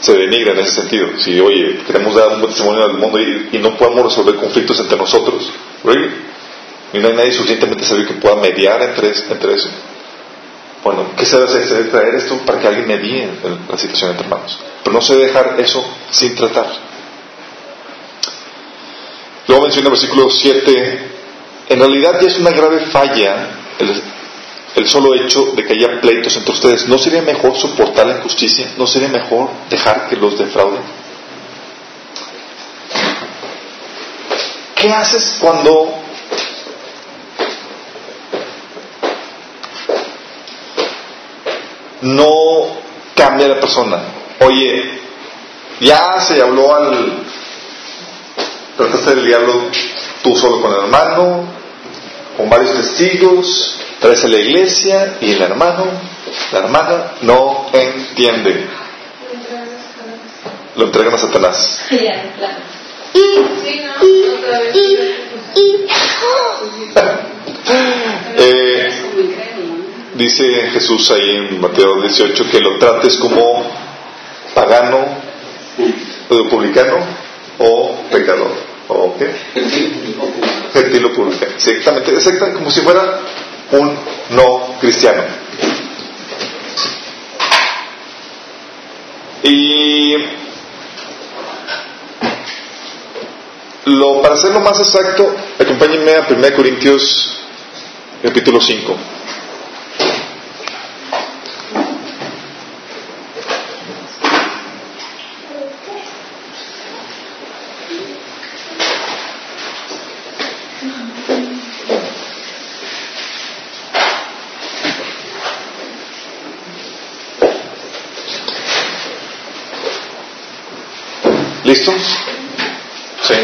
se denigra en ese sentido. Si, oye, queremos dar un testimonio al mundo y, no podemos resolver conflictos entre nosotros, Y no hay nadie suficientemente sabio que pueda mediar entre, entre eso. Bueno, ¿qué se debe hacer? Traer esto para que alguien medie la situación entre hermanos. Pero no se debe dejar eso sin tratar. Luego menciona el versículo 7. En realidad ya es una grave falla el solo hecho de que haya pleitos entre ustedes. ¿No sería mejor soportar la injusticia? ¿No sería mejor dejar que los defrauden? ¿Qué haces cuando no cambia la persona. Oye, ya se habló al. Trataste del diablo tú solo con el hermano, con varios testigos, traes a la iglesia y el hermano, la hermana, no entiende. Lo entregan a Satanás. Dice Jesús ahí en Mateo 18 que lo trates como pagano, o publicano o pecador. ¿O qué? Gentil o publicano. Exactamente, exactamente, como si fuera un no cristiano. Y lo, para hacerlo más exacto, acompáñenme a 1 Corintios capítulo 5. ¿Listos? Sí.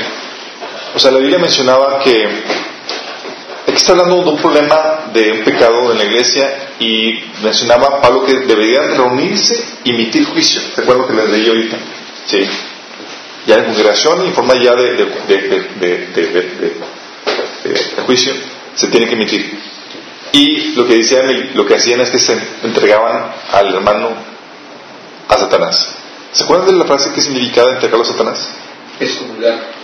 O sea, la Biblia mencionaba que aquí está hablando de un problema de un pecado en la iglesia y mencionaba Pablo que deberían reunirse y emitir juicio. ¿Se acuerdan que les leí ahorita? Sí. Ya en congregación, en forma ya de, de, de, de, juicio, se tiene que emitir. Y lo que decían, lo que hacían es que se entregaban al hermano a Satanás. ¿Se acuerdan de la frase que significaba entregarlo a Satanás? Excomulgar.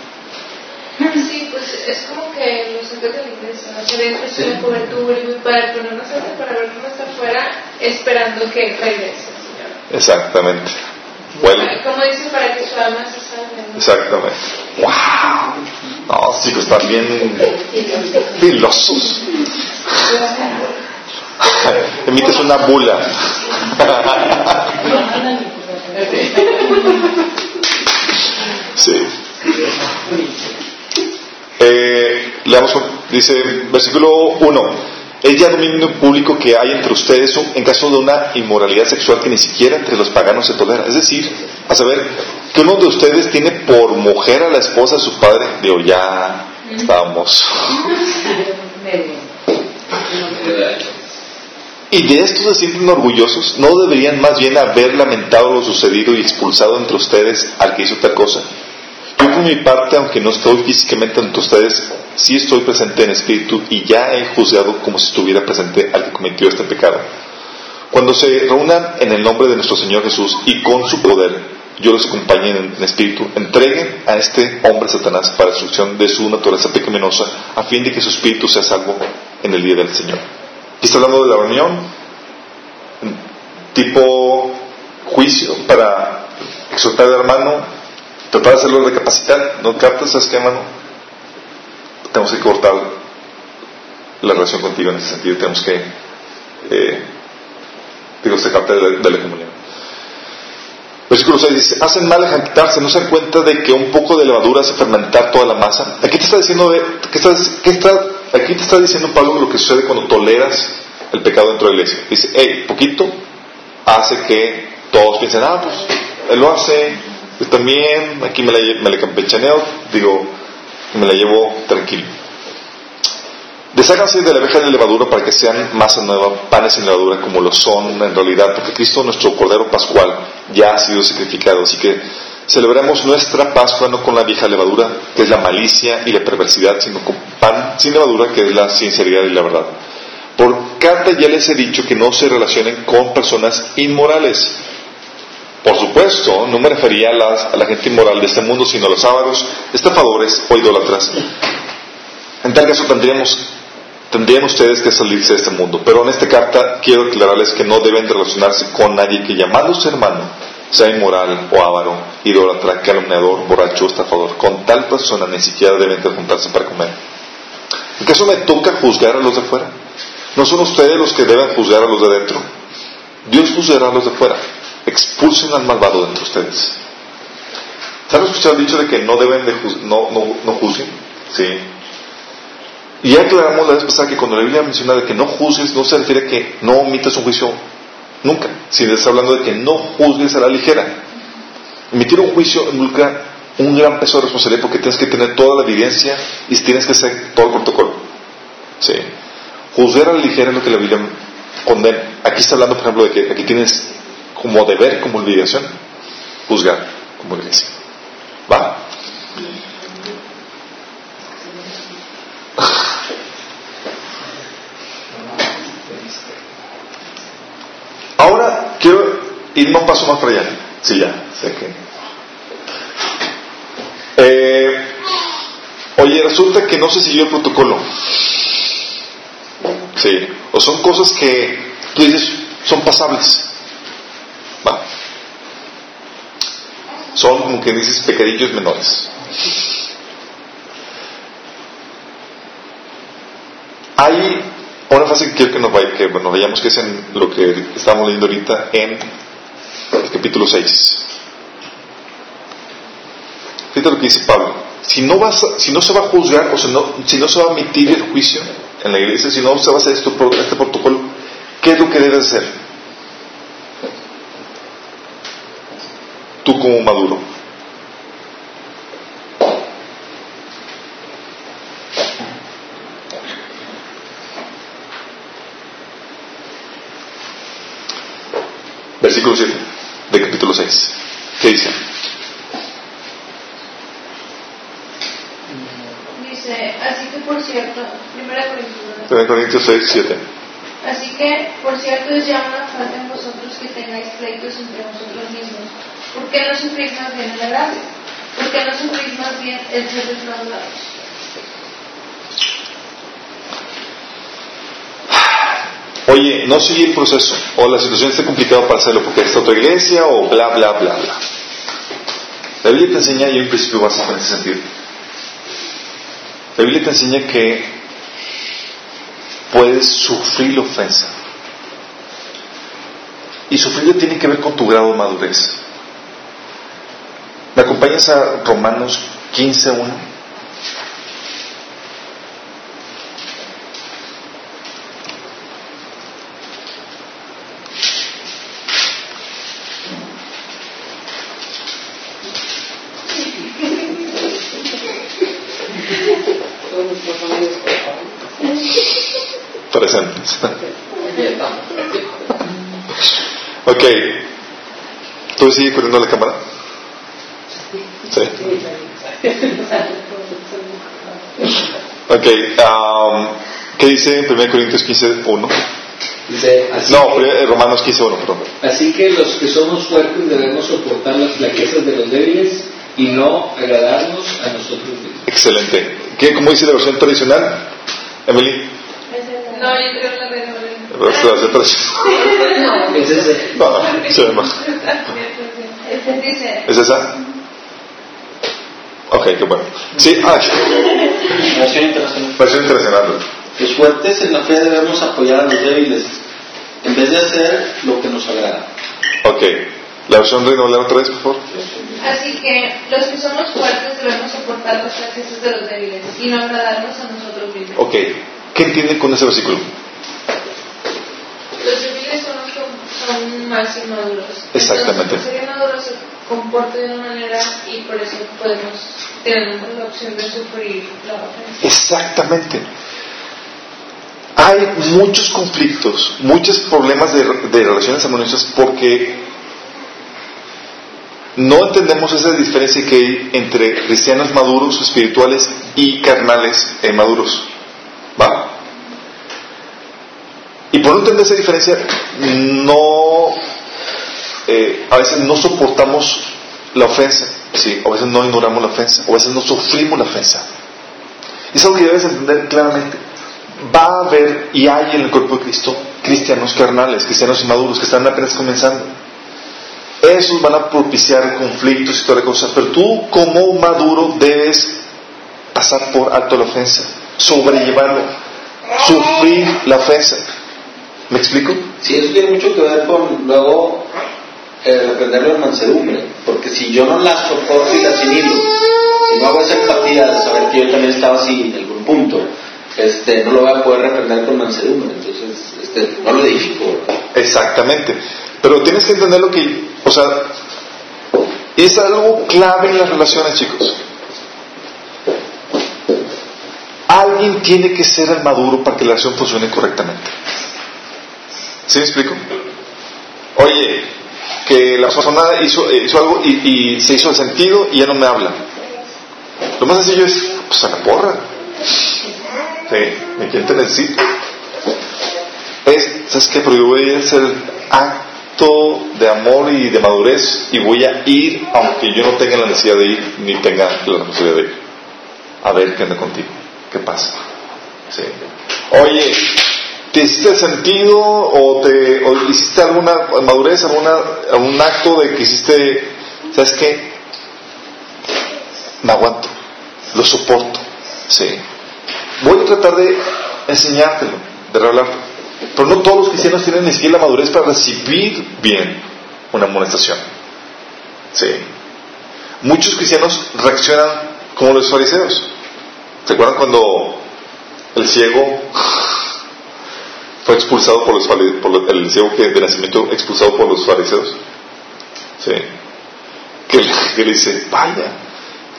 Sí, pues es como que los secretos de la iglesia, hacer dentro es una cobertura y para ponernos antes para ver cómo está afuera, esperando que regrese Señor. Exactamente. Bueno. Como dicen, para que su alma se salve. ¿no? Exactamente. ¡Wow! No, chicos, están bien filosos. Emites una bula. Sí. Eh, leamos, dice, versículo 1. Es ya dominio público que hay entre ustedes en caso de una inmoralidad sexual que ni siquiera entre los paganos se tolera. Es decir, a saber, que uno de ustedes tiene por mujer a la esposa de su padre. Digo, ya estamos. Y de esto se sienten orgullosos, ¿no deberían más bien haber lamentado lo sucedido y expulsado entre ustedes al que hizo tal cosa? Yo por mi parte, aunque no estoy físicamente entre ustedes, sí estoy presente en espíritu y ya he juzgado como si estuviera presente al que cometió este pecado. Cuando se reúnan en el nombre de nuestro Señor Jesús y con su poder, yo los acompañe en, en espíritu, entreguen a este hombre Satanás para destrucción de su naturaleza pecaminosa, a fin de que su espíritu sea salvo en el día del Señor. Aquí está hablando de la reunión, tipo juicio para exhortar al hermano, tratar de hacerlo recapacitar. ¿No captas? ¿Sabes qué, hermano? Tenemos que cortar la relación contigo en ese sentido. Tenemos que, eh, digo, sacarte de, de la comunión. Versículo 6 dice, hacen mal jactarse, no se dan cuenta de que un poco de levadura hace fermentar toda la masa. Aquí te está diciendo, ¿qué, estás, qué está, aquí te está diciendo Pablo lo que sucede cuando toleras el pecado dentro de la iglesia. Dice, hey, poquito hace que todos piensen, ah, pues él lo hace, también, aquí me la, me la campechaneo, digo, me la llevo tranquilo. Desháganse de la abeja de levadura para que sean masa nueva, panes sin levadura como lo son en realidad, porque Cristo, nuestro Cordero Pascual, ya ha sido sacrificado. Así que celebremos nuestra Pascua no con la vieja levadura, que es la malicia y la perversidad, sino con pan sin levadura, que es la sinceridad y la verdad. Por carta ya les he dicho que no se relacionen con personas inmorales. Por supuesto, no me refería a, las, a la gente inmoral de este mundo, sino a los ávaros, estafadores o idólatras. En tal caso tendríamos tendrían ustedes que salirse de este mundo. Pero en esta carta quiero aclararles que no deben relacionarse con nadie que llamándose hermano sea inmoral o avaro, idólatra, calumniador, borracho, estafador. Con tal persona ni siquiera deben juntarse para comer. ¿En caso me toca juzgar a los de fuera? ¿No son ustedes los que deben juzgar a los de dentro? Dios juzgará a los de fuera. Expulsen al malvado de entre ustedes. ¿Saben escuchado el dicho de que no deben de no, no, no juzguen? Sí. Y ya aclaramos la vez pasada que cuando la Biblia menciona de que no juzgues, no se refiere a que no omitas un juicio nunca, sino está hablando de que no juzgues a la ligera. Emitir un juicio involucra un gran peso de responsabilidad porque tienes que tener toda la evidencia y tienes que hacer todo el protocolo. Sí. Juzgar a la ligera es lo que la Biblia condena. Aquí está hablando, por ejemplo, de que aquí tienes como deber, como obligación, juzgar como iglesia. ¿Va? irme un paso más para allá. Sí, ya, sé que. Eh, oye, resulta que no se siguió el protocolo. Sí, o son cosas que tú dices son pasables. Va. Son, como que dices, pecadillos menores. Hay una frase que quiero que nos, vaya, que nos vayamos, que es en lo que estamos leyendo ahorita en el capítulo 6. Fíjate lo que dice Pablo. Si no, vas si no se va a juzgar, o sea, no, si no se va a emitir el juicio en la iglesia, si no se va a hacer esto, este protocolo, ¿qué es lo que debe hacer? Tú como maduro. Versículo 7 de capítulo 6. ¿Qué dice? Dice, así que por cierto, primera Corintios. 1 Corintios 6, 7. Así que, por cierto, es ya una falta en vosotros que tengáis pleitos entre vosotros mismos. ¿Por qué no sufrís más bien el agravio? ¿Por qué no sufrís más bien el ser defraudados? Oye, no sigue el proceso, o la situación está complicada para hacerlo porque es otra iglesia, o bla, bla, bla, bla. La Biblia te enseña, y un principio básico en ese sentido. La Biblia te enseña que puedes sufrir la ofensa. Y sufrirlo tiene que ver con tu grado de madurez. ¿Me acompañas a Romanos 15.1? Presentes. ok. ¿Tú sigues corriendo la cámara? Ok. Um, ¿Qué dice en 1 Corintios 15, 1? Dice, así No, que- eh, Romanos 15, 1, perdón. Así que los que somos fuertes debemos soportar las flaquezas de los débiles y no agradarnos a nosotros mismos. Excelente. ¿Qué, ¿Cómo dice la versión tradicional? Emily. No, yo creo la de La versión tradicional. Es ese. No, no, se ve más. ¿Es esa? Ok, qué bueno. Sí, ah, Versión internacional. versión tradicional. Los fuertes en la fe debemos apoyar a los débiles en vez de hacer lo que nos agrada. Ok. La versión Reina Valera otra vez, por favor. así que los que somos fuertes debemos soportar las flaquezas de los débiles y no agradarnos a nosotros mismos. Ok. ¿Qué entienden con ese versículo? Los débiles son los que son más inmaduros. Exactamente. Entonces, comporta de una manera y por eso podemos tener la opción de sufrir la ofensa. Exactamente. Hay muchos conflictos, muchos problemas de, relaciones armoniosas porque no entendemos esa diferencia que hay entre cristianos maduros, espirituales y carnales e maduros. ¿Va? Y por no entender esa diferencia, no, eh, a veces no soportamos la ofensa, ¿sí? a veces no ignoramos la ofensa, a veces no sufrimos la ofensa. Y es algo que debes entender claramente. Va a haber y hay en el cuerpo de Cristo cristianos carnales, cristianos inmaduros que están apenas comenzando. Esos van a propiciar conflictos y toda la cosa, pero tú como maduro debes pasar por alto la ofensa, sobrellevarlo, sufrir la ofensa. ¿Me explico? Sí, eso tiene mucho que ver con luego eh, reprenderlo en mansedumbre, porque si yo no la soporto y la asimilo, si no hago esa empatía de saber que yo también estaba así en algún punto, este, no lo voy a poder reprender con mansedumbre, entonces este, no lo edifico. Exactamente. Pero tienes que entender lo que, o sea, es algo clave en las relaciones, chicos. Alguien tiene que ser el maduro para que la relación funcione correctamente. ¿Sí me explico? Oye, que la persona hizo, hizo algo y, se hizo el sentido y ya no me habla. Lo más sencillo es, pues a la porra. Sí, me. Es, ¿sabes qué? Pero yo voy a hacer acto de amor y de madurez y voy a ir aunque yo no tenga la necesidad de ir ni tenga la responsabilidad de ir. A ver qué anda contigo, qué pasa. Sí. Oye, ¿te hiciste sentido o, te, o hiciste alguna madurez, alguna, algún acto de que hiciste, ¿sabes qué? Me aguanto, lo soporto. Sí. Voy a tratar de enseñártelo, de revelarte. Pero no todos los cristianos tienen ni siquiera la madurez para recibir bien una amonestación. Sí. Muchos cristianos reaccionan como los fariseos. ¿Se acuerdan cuando el ciego fue expulsado por los por el ciego que de nacimiento expulsado por los fariseos? Sí. Que, le dice, vaya,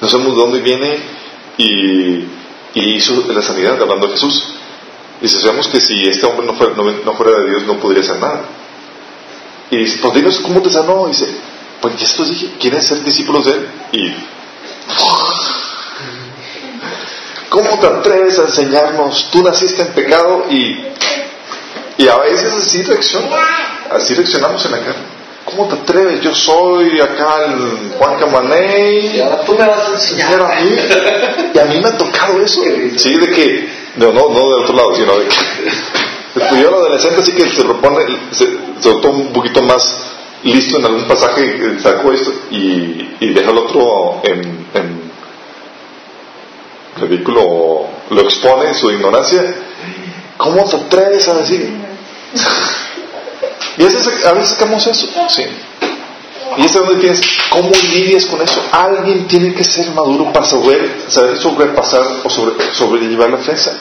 no sabemos de dónde viene y, y hizo la sanidad hablando de Jesús. Dice, sabemos que si este hombre no fuera, no, fuera de Dios no podría hacer nada. Y dice, pues dinos cómo te sanó. dice, pues ya esto dije, ¿quieren ser discípulos de él? Y... ¿Cómo te atreves a enseñarnos? Tú naciste en pecado y, y a veces así reaccionamos, así reaccionamos en la carne. ¿Cómo te atreves? Yo soy acá el Juan Camaney. Y ahora tú me vas a enseñar a mí. Y a mí me ha tocado eso. Sí, de que no, no, no del otro lado, sino de que el adolescente sí que se propone, se, se un poquito más listo en algún pasaje, sacó esto y, y deja el otro en, en ridículo, lo expone en su ignorancia. ¿Cómo te atreves a decir? y a veces, a veces sacamos eso, sí. Y es donde tienes, ¿cómo lidias con eso? Alguien tiene que ser maduro para saber, saber sobrepasar o sobre, sobrellevar la ofensa.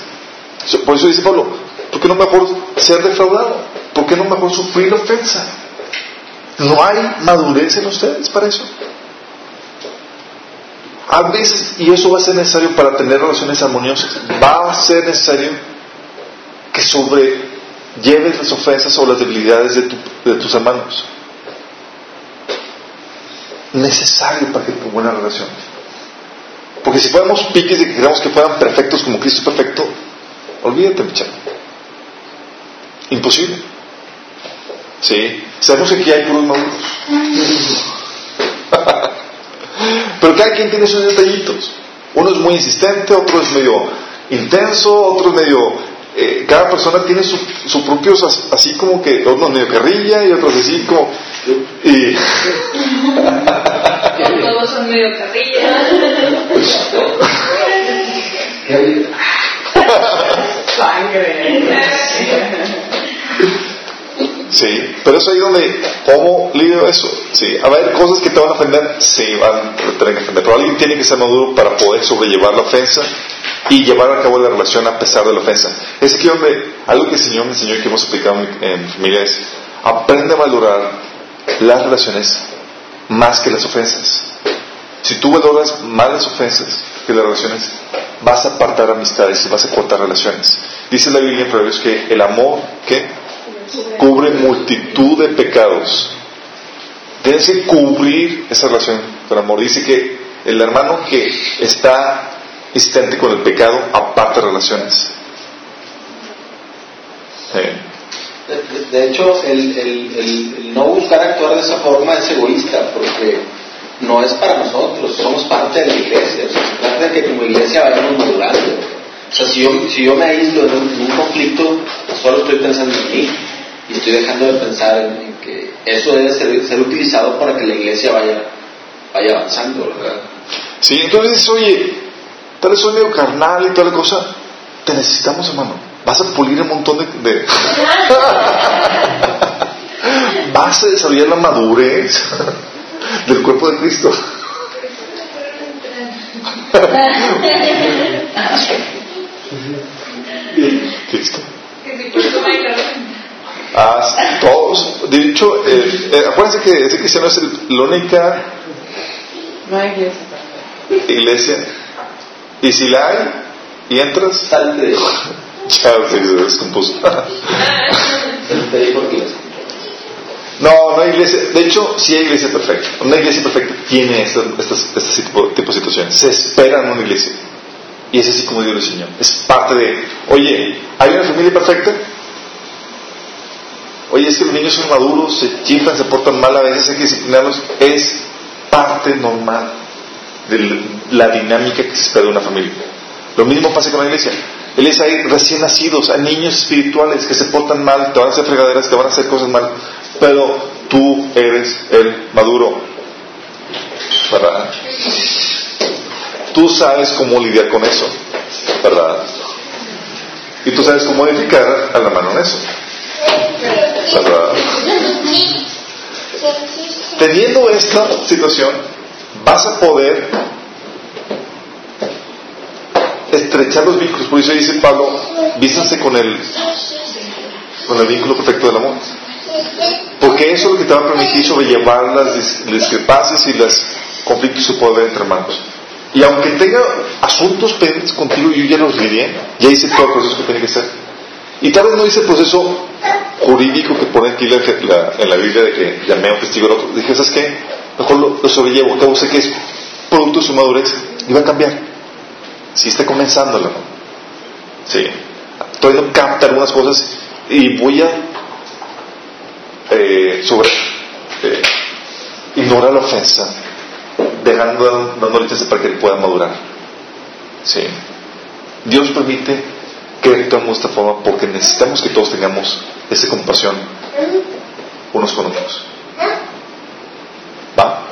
Por eso dice Pablo, ¿por qué no mejor ser defraudado? ¿Por qué no mejor sufrir la ofensa? ¿No hay madurez en ustedes para eso? A veces, y eso va a ser necesario para tener relaciones armoniosas, va a ser necesario que sobrelleves las ofensas o las debilidades de, de tus hermanos necesario para que tenga buena relación. Porque si fuéramos piques de que queremos que fueran perfectos como Cristo perfecto, olvídate, mi Imposible. Sí, sabemos que aquí hay puros maduros. Pero cada quien tiene sus detallitos. Uno es muy insistente, otro es medio intenso, otro es medio eh, cada persona tiene sus su propios, así como que unos medio carrilla y otros así como. Y... Todos son medio carrilla. Sangre. Sí, pero es ahí donde, ¿cómo lidio eso? Sí, a ver, cosas que te van a ofender, sí, van a tener que ofender, pero alguien tiene que ser maduro para poder sobrellevar la ofensa y llevar a cabo la relación a pesar de la ofensa. Es aquí donde algo que el Señor me enseñó y que hemos aplicado en, mi familia es aprende a valorar las relaciones más que las ofensas. Si tú valoras más las ofensas que las relaciones, vas a apartar amistades y vas a cortar relaciones. Dice la Biblia en Proverbios que el amor que cubre multitud de pecados. Tienes que cubrir esa relación con amor. Dice que el hermano que está insistente con el pecado aparta relaciones. De, hecho, el, el, el, no buscar actuar de esa forma es egoísta, porque no es para nosotros, somos parte de la iglesia. O sea, se trata de que como iglesia vayamos madurando. O sea, si yo, si yo me aíslo en un, conflicto, solo estoy pensando en mí y estoy dejando de pensar en, que eso debe ser, ser, utilizado para que la iglesia vaya, vaya avanzando, ¿verdad? Sí, entonces, oye, tal vez soy medio carnal y toda la cosa, te necesitamos, hermano. Vas a pulir un montón de... de... Vas a desarrollar la madurez del cuerpo de Cristo. Cristo. Ah, todos. De hecho, eh, eh, acuérdense que ese cristiano es la única iglesia y si la hay y entras, salte. ya se descompuso. no, no hay iglesia. De hecho, sí hay iglesia perfecta. Una iglesia perfecta tiene este, tipo, de situaciones. Se espera en una iglesia. Y es así como Dios lo enseñó. Es parte de, oye, ¿hay una familia perfecta? oye, es que los niños son maduros, se chiflan, se portan mal, a veces hay que disciplinarlos, es parte normal de la dinámica que se espera de una familia. Lo mismo pasa con la iglesia. La iglesia hay recién nacidos, hay niños espirituales que se portan mal, te van a hacer fregaderas, te van a hacer cosas mal, pero tú eres el maduro. ¿Verdad? Tú sabes cómo lidiar con eso, ¿verdad? Y tú sabes cómo edificar a la mano en eso. ¿Verdad? Teniendo esta situación, vas a poder estrechar los vínculos. Por eso dice Pablo, vístanse con el, con el vínculo perfecto del amor. Porque eso es lo que te va a permitir sobrellevar las discrepancias y los conflictos que puede haber entre hermanos. Y aunque tenga asuntos pendientes contigo, yo ya los lidié, ya hice todo el proceso que tenía que hacer. Y tal vez no hice el proceso jurídico que pone aquí en la Biblia de que llamé a un testigo al otro. Dije, ¿sabes qué? Mejor lo, sobrellevo. Acabo sé que es producto de su madurez y va a cambiar. Si está comenzando el amor. Sí. Todavía no capta algunas cosas y voy a eh, sobre eh, ignorar la ofensa dejando, dándole chance para que pueda madurar. Sí. Dios permite que actuemos esta forma porque necesitamos que todos tengamos esa compasión unos con otros. ¿Va?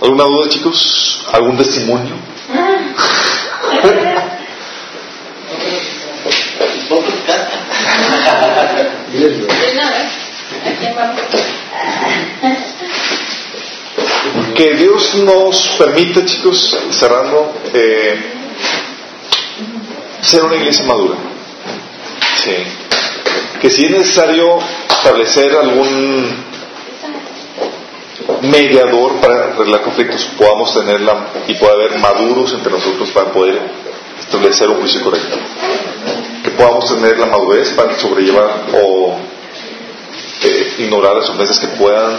¿Alguna duda, chicos? ¿Algún testimonio? que Dios nos permite, chicos, cerrando, eh, ser una iglesia madura. Sí. Que si es necesario establecer algún mediador para arreglar conflictos, podamos tenerla y pueda haber maduros entre nosotros para poder establecer un juicio correcto. Que podamos tener la madurez para sobrellevar o eh, ignorar las ofensas que puedan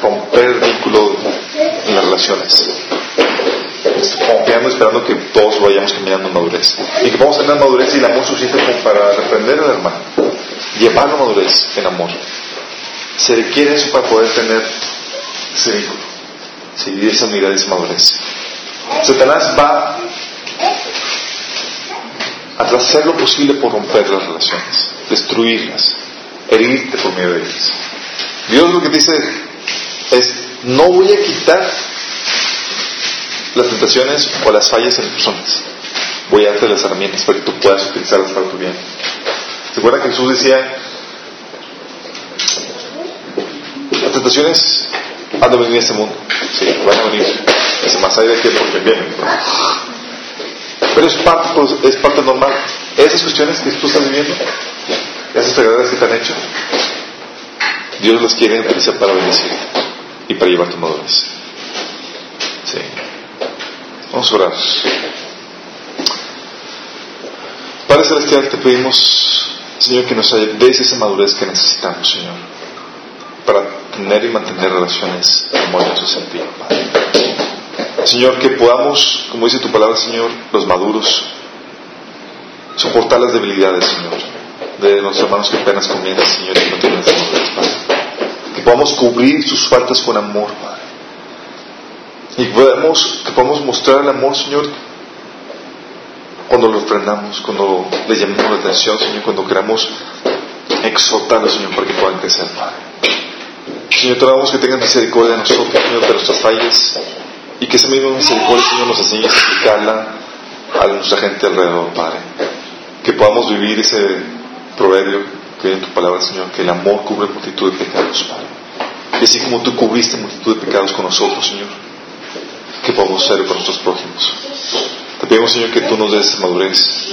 romper el vínculo en las relaciones. Confiando, esperando que todos vayamos caminando madurez. Y que podamos tener madurez y el amor suficiente para reprender al hermano. Llevarlo a madurez en amor. Se requiere eso para poder tener ese vínculo. Seguir esa mirada y esa madurez. Satanás va a hacer lo posible por romper las relaciones, destruirlas, herirte por medio de ellas. Dios lo que dice es no voy a quitar las tentaciones o las fallas en las personas. Voy a darte las herramientas para que tú puedas utilizarlas para tu bien. ¿Se que Jesús decía, las tentaciones han de venir a este mundo? Sí, van a venir. Es más allá de que porque vienen. Pero es parte, es parte normal. Esas cuestiones que tú estás viviendo, esas fregaderas que te han hecho, Dios las quiere utilizar para bendecir y para llevar tu madurez. Sí. Vamos a orar. Padre Celestial, te pedimos, Señor, que nos des esa madurez que necesitamos, Señor, tener y mantener relaciones armoniosas en ti, Padre. Señor, que podamos, como dice tu palabra, Señor, los maduros, soportar las debilidades, Señor, de los hermanos que apenas comienzan, Señor, y no tienen madurez, Padre que podamos cubrir sus faltas con amor, Padre. Y podemos, que podamos mostrar el amor, Señor, cuando lo ofrendamos, cuando le llamemos la atención, Señor, cuando queramos exhortarlo, Señor, para que puedan crecer, Padre. Señor, te rogamos que tengan misericordia de nosotros, Señor, de nuestras fallas, y que esa misma misericordia, Señor, nos enseñe a explicarla a nuestra gente alrededor, Padre. Que podamos vivir ese proverbio que en tu palabra, Señor, que el amor cubre multitud de pecados, Padre. Y así como tú cubriste multitud de pecados con nosotros, Señor, que podamos ser con nuestros prójimos. Te pedimos, Señor, que tú nos des madurez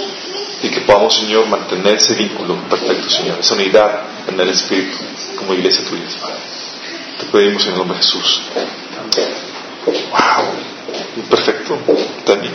y que podamos, Señor, mantener ese vínculo perfecto, Señor, esa unidad en el Espíritu como iglesia tuya, Padre. Pedimos en el nombre de Jesús. ¡Wow! Perfecto. También.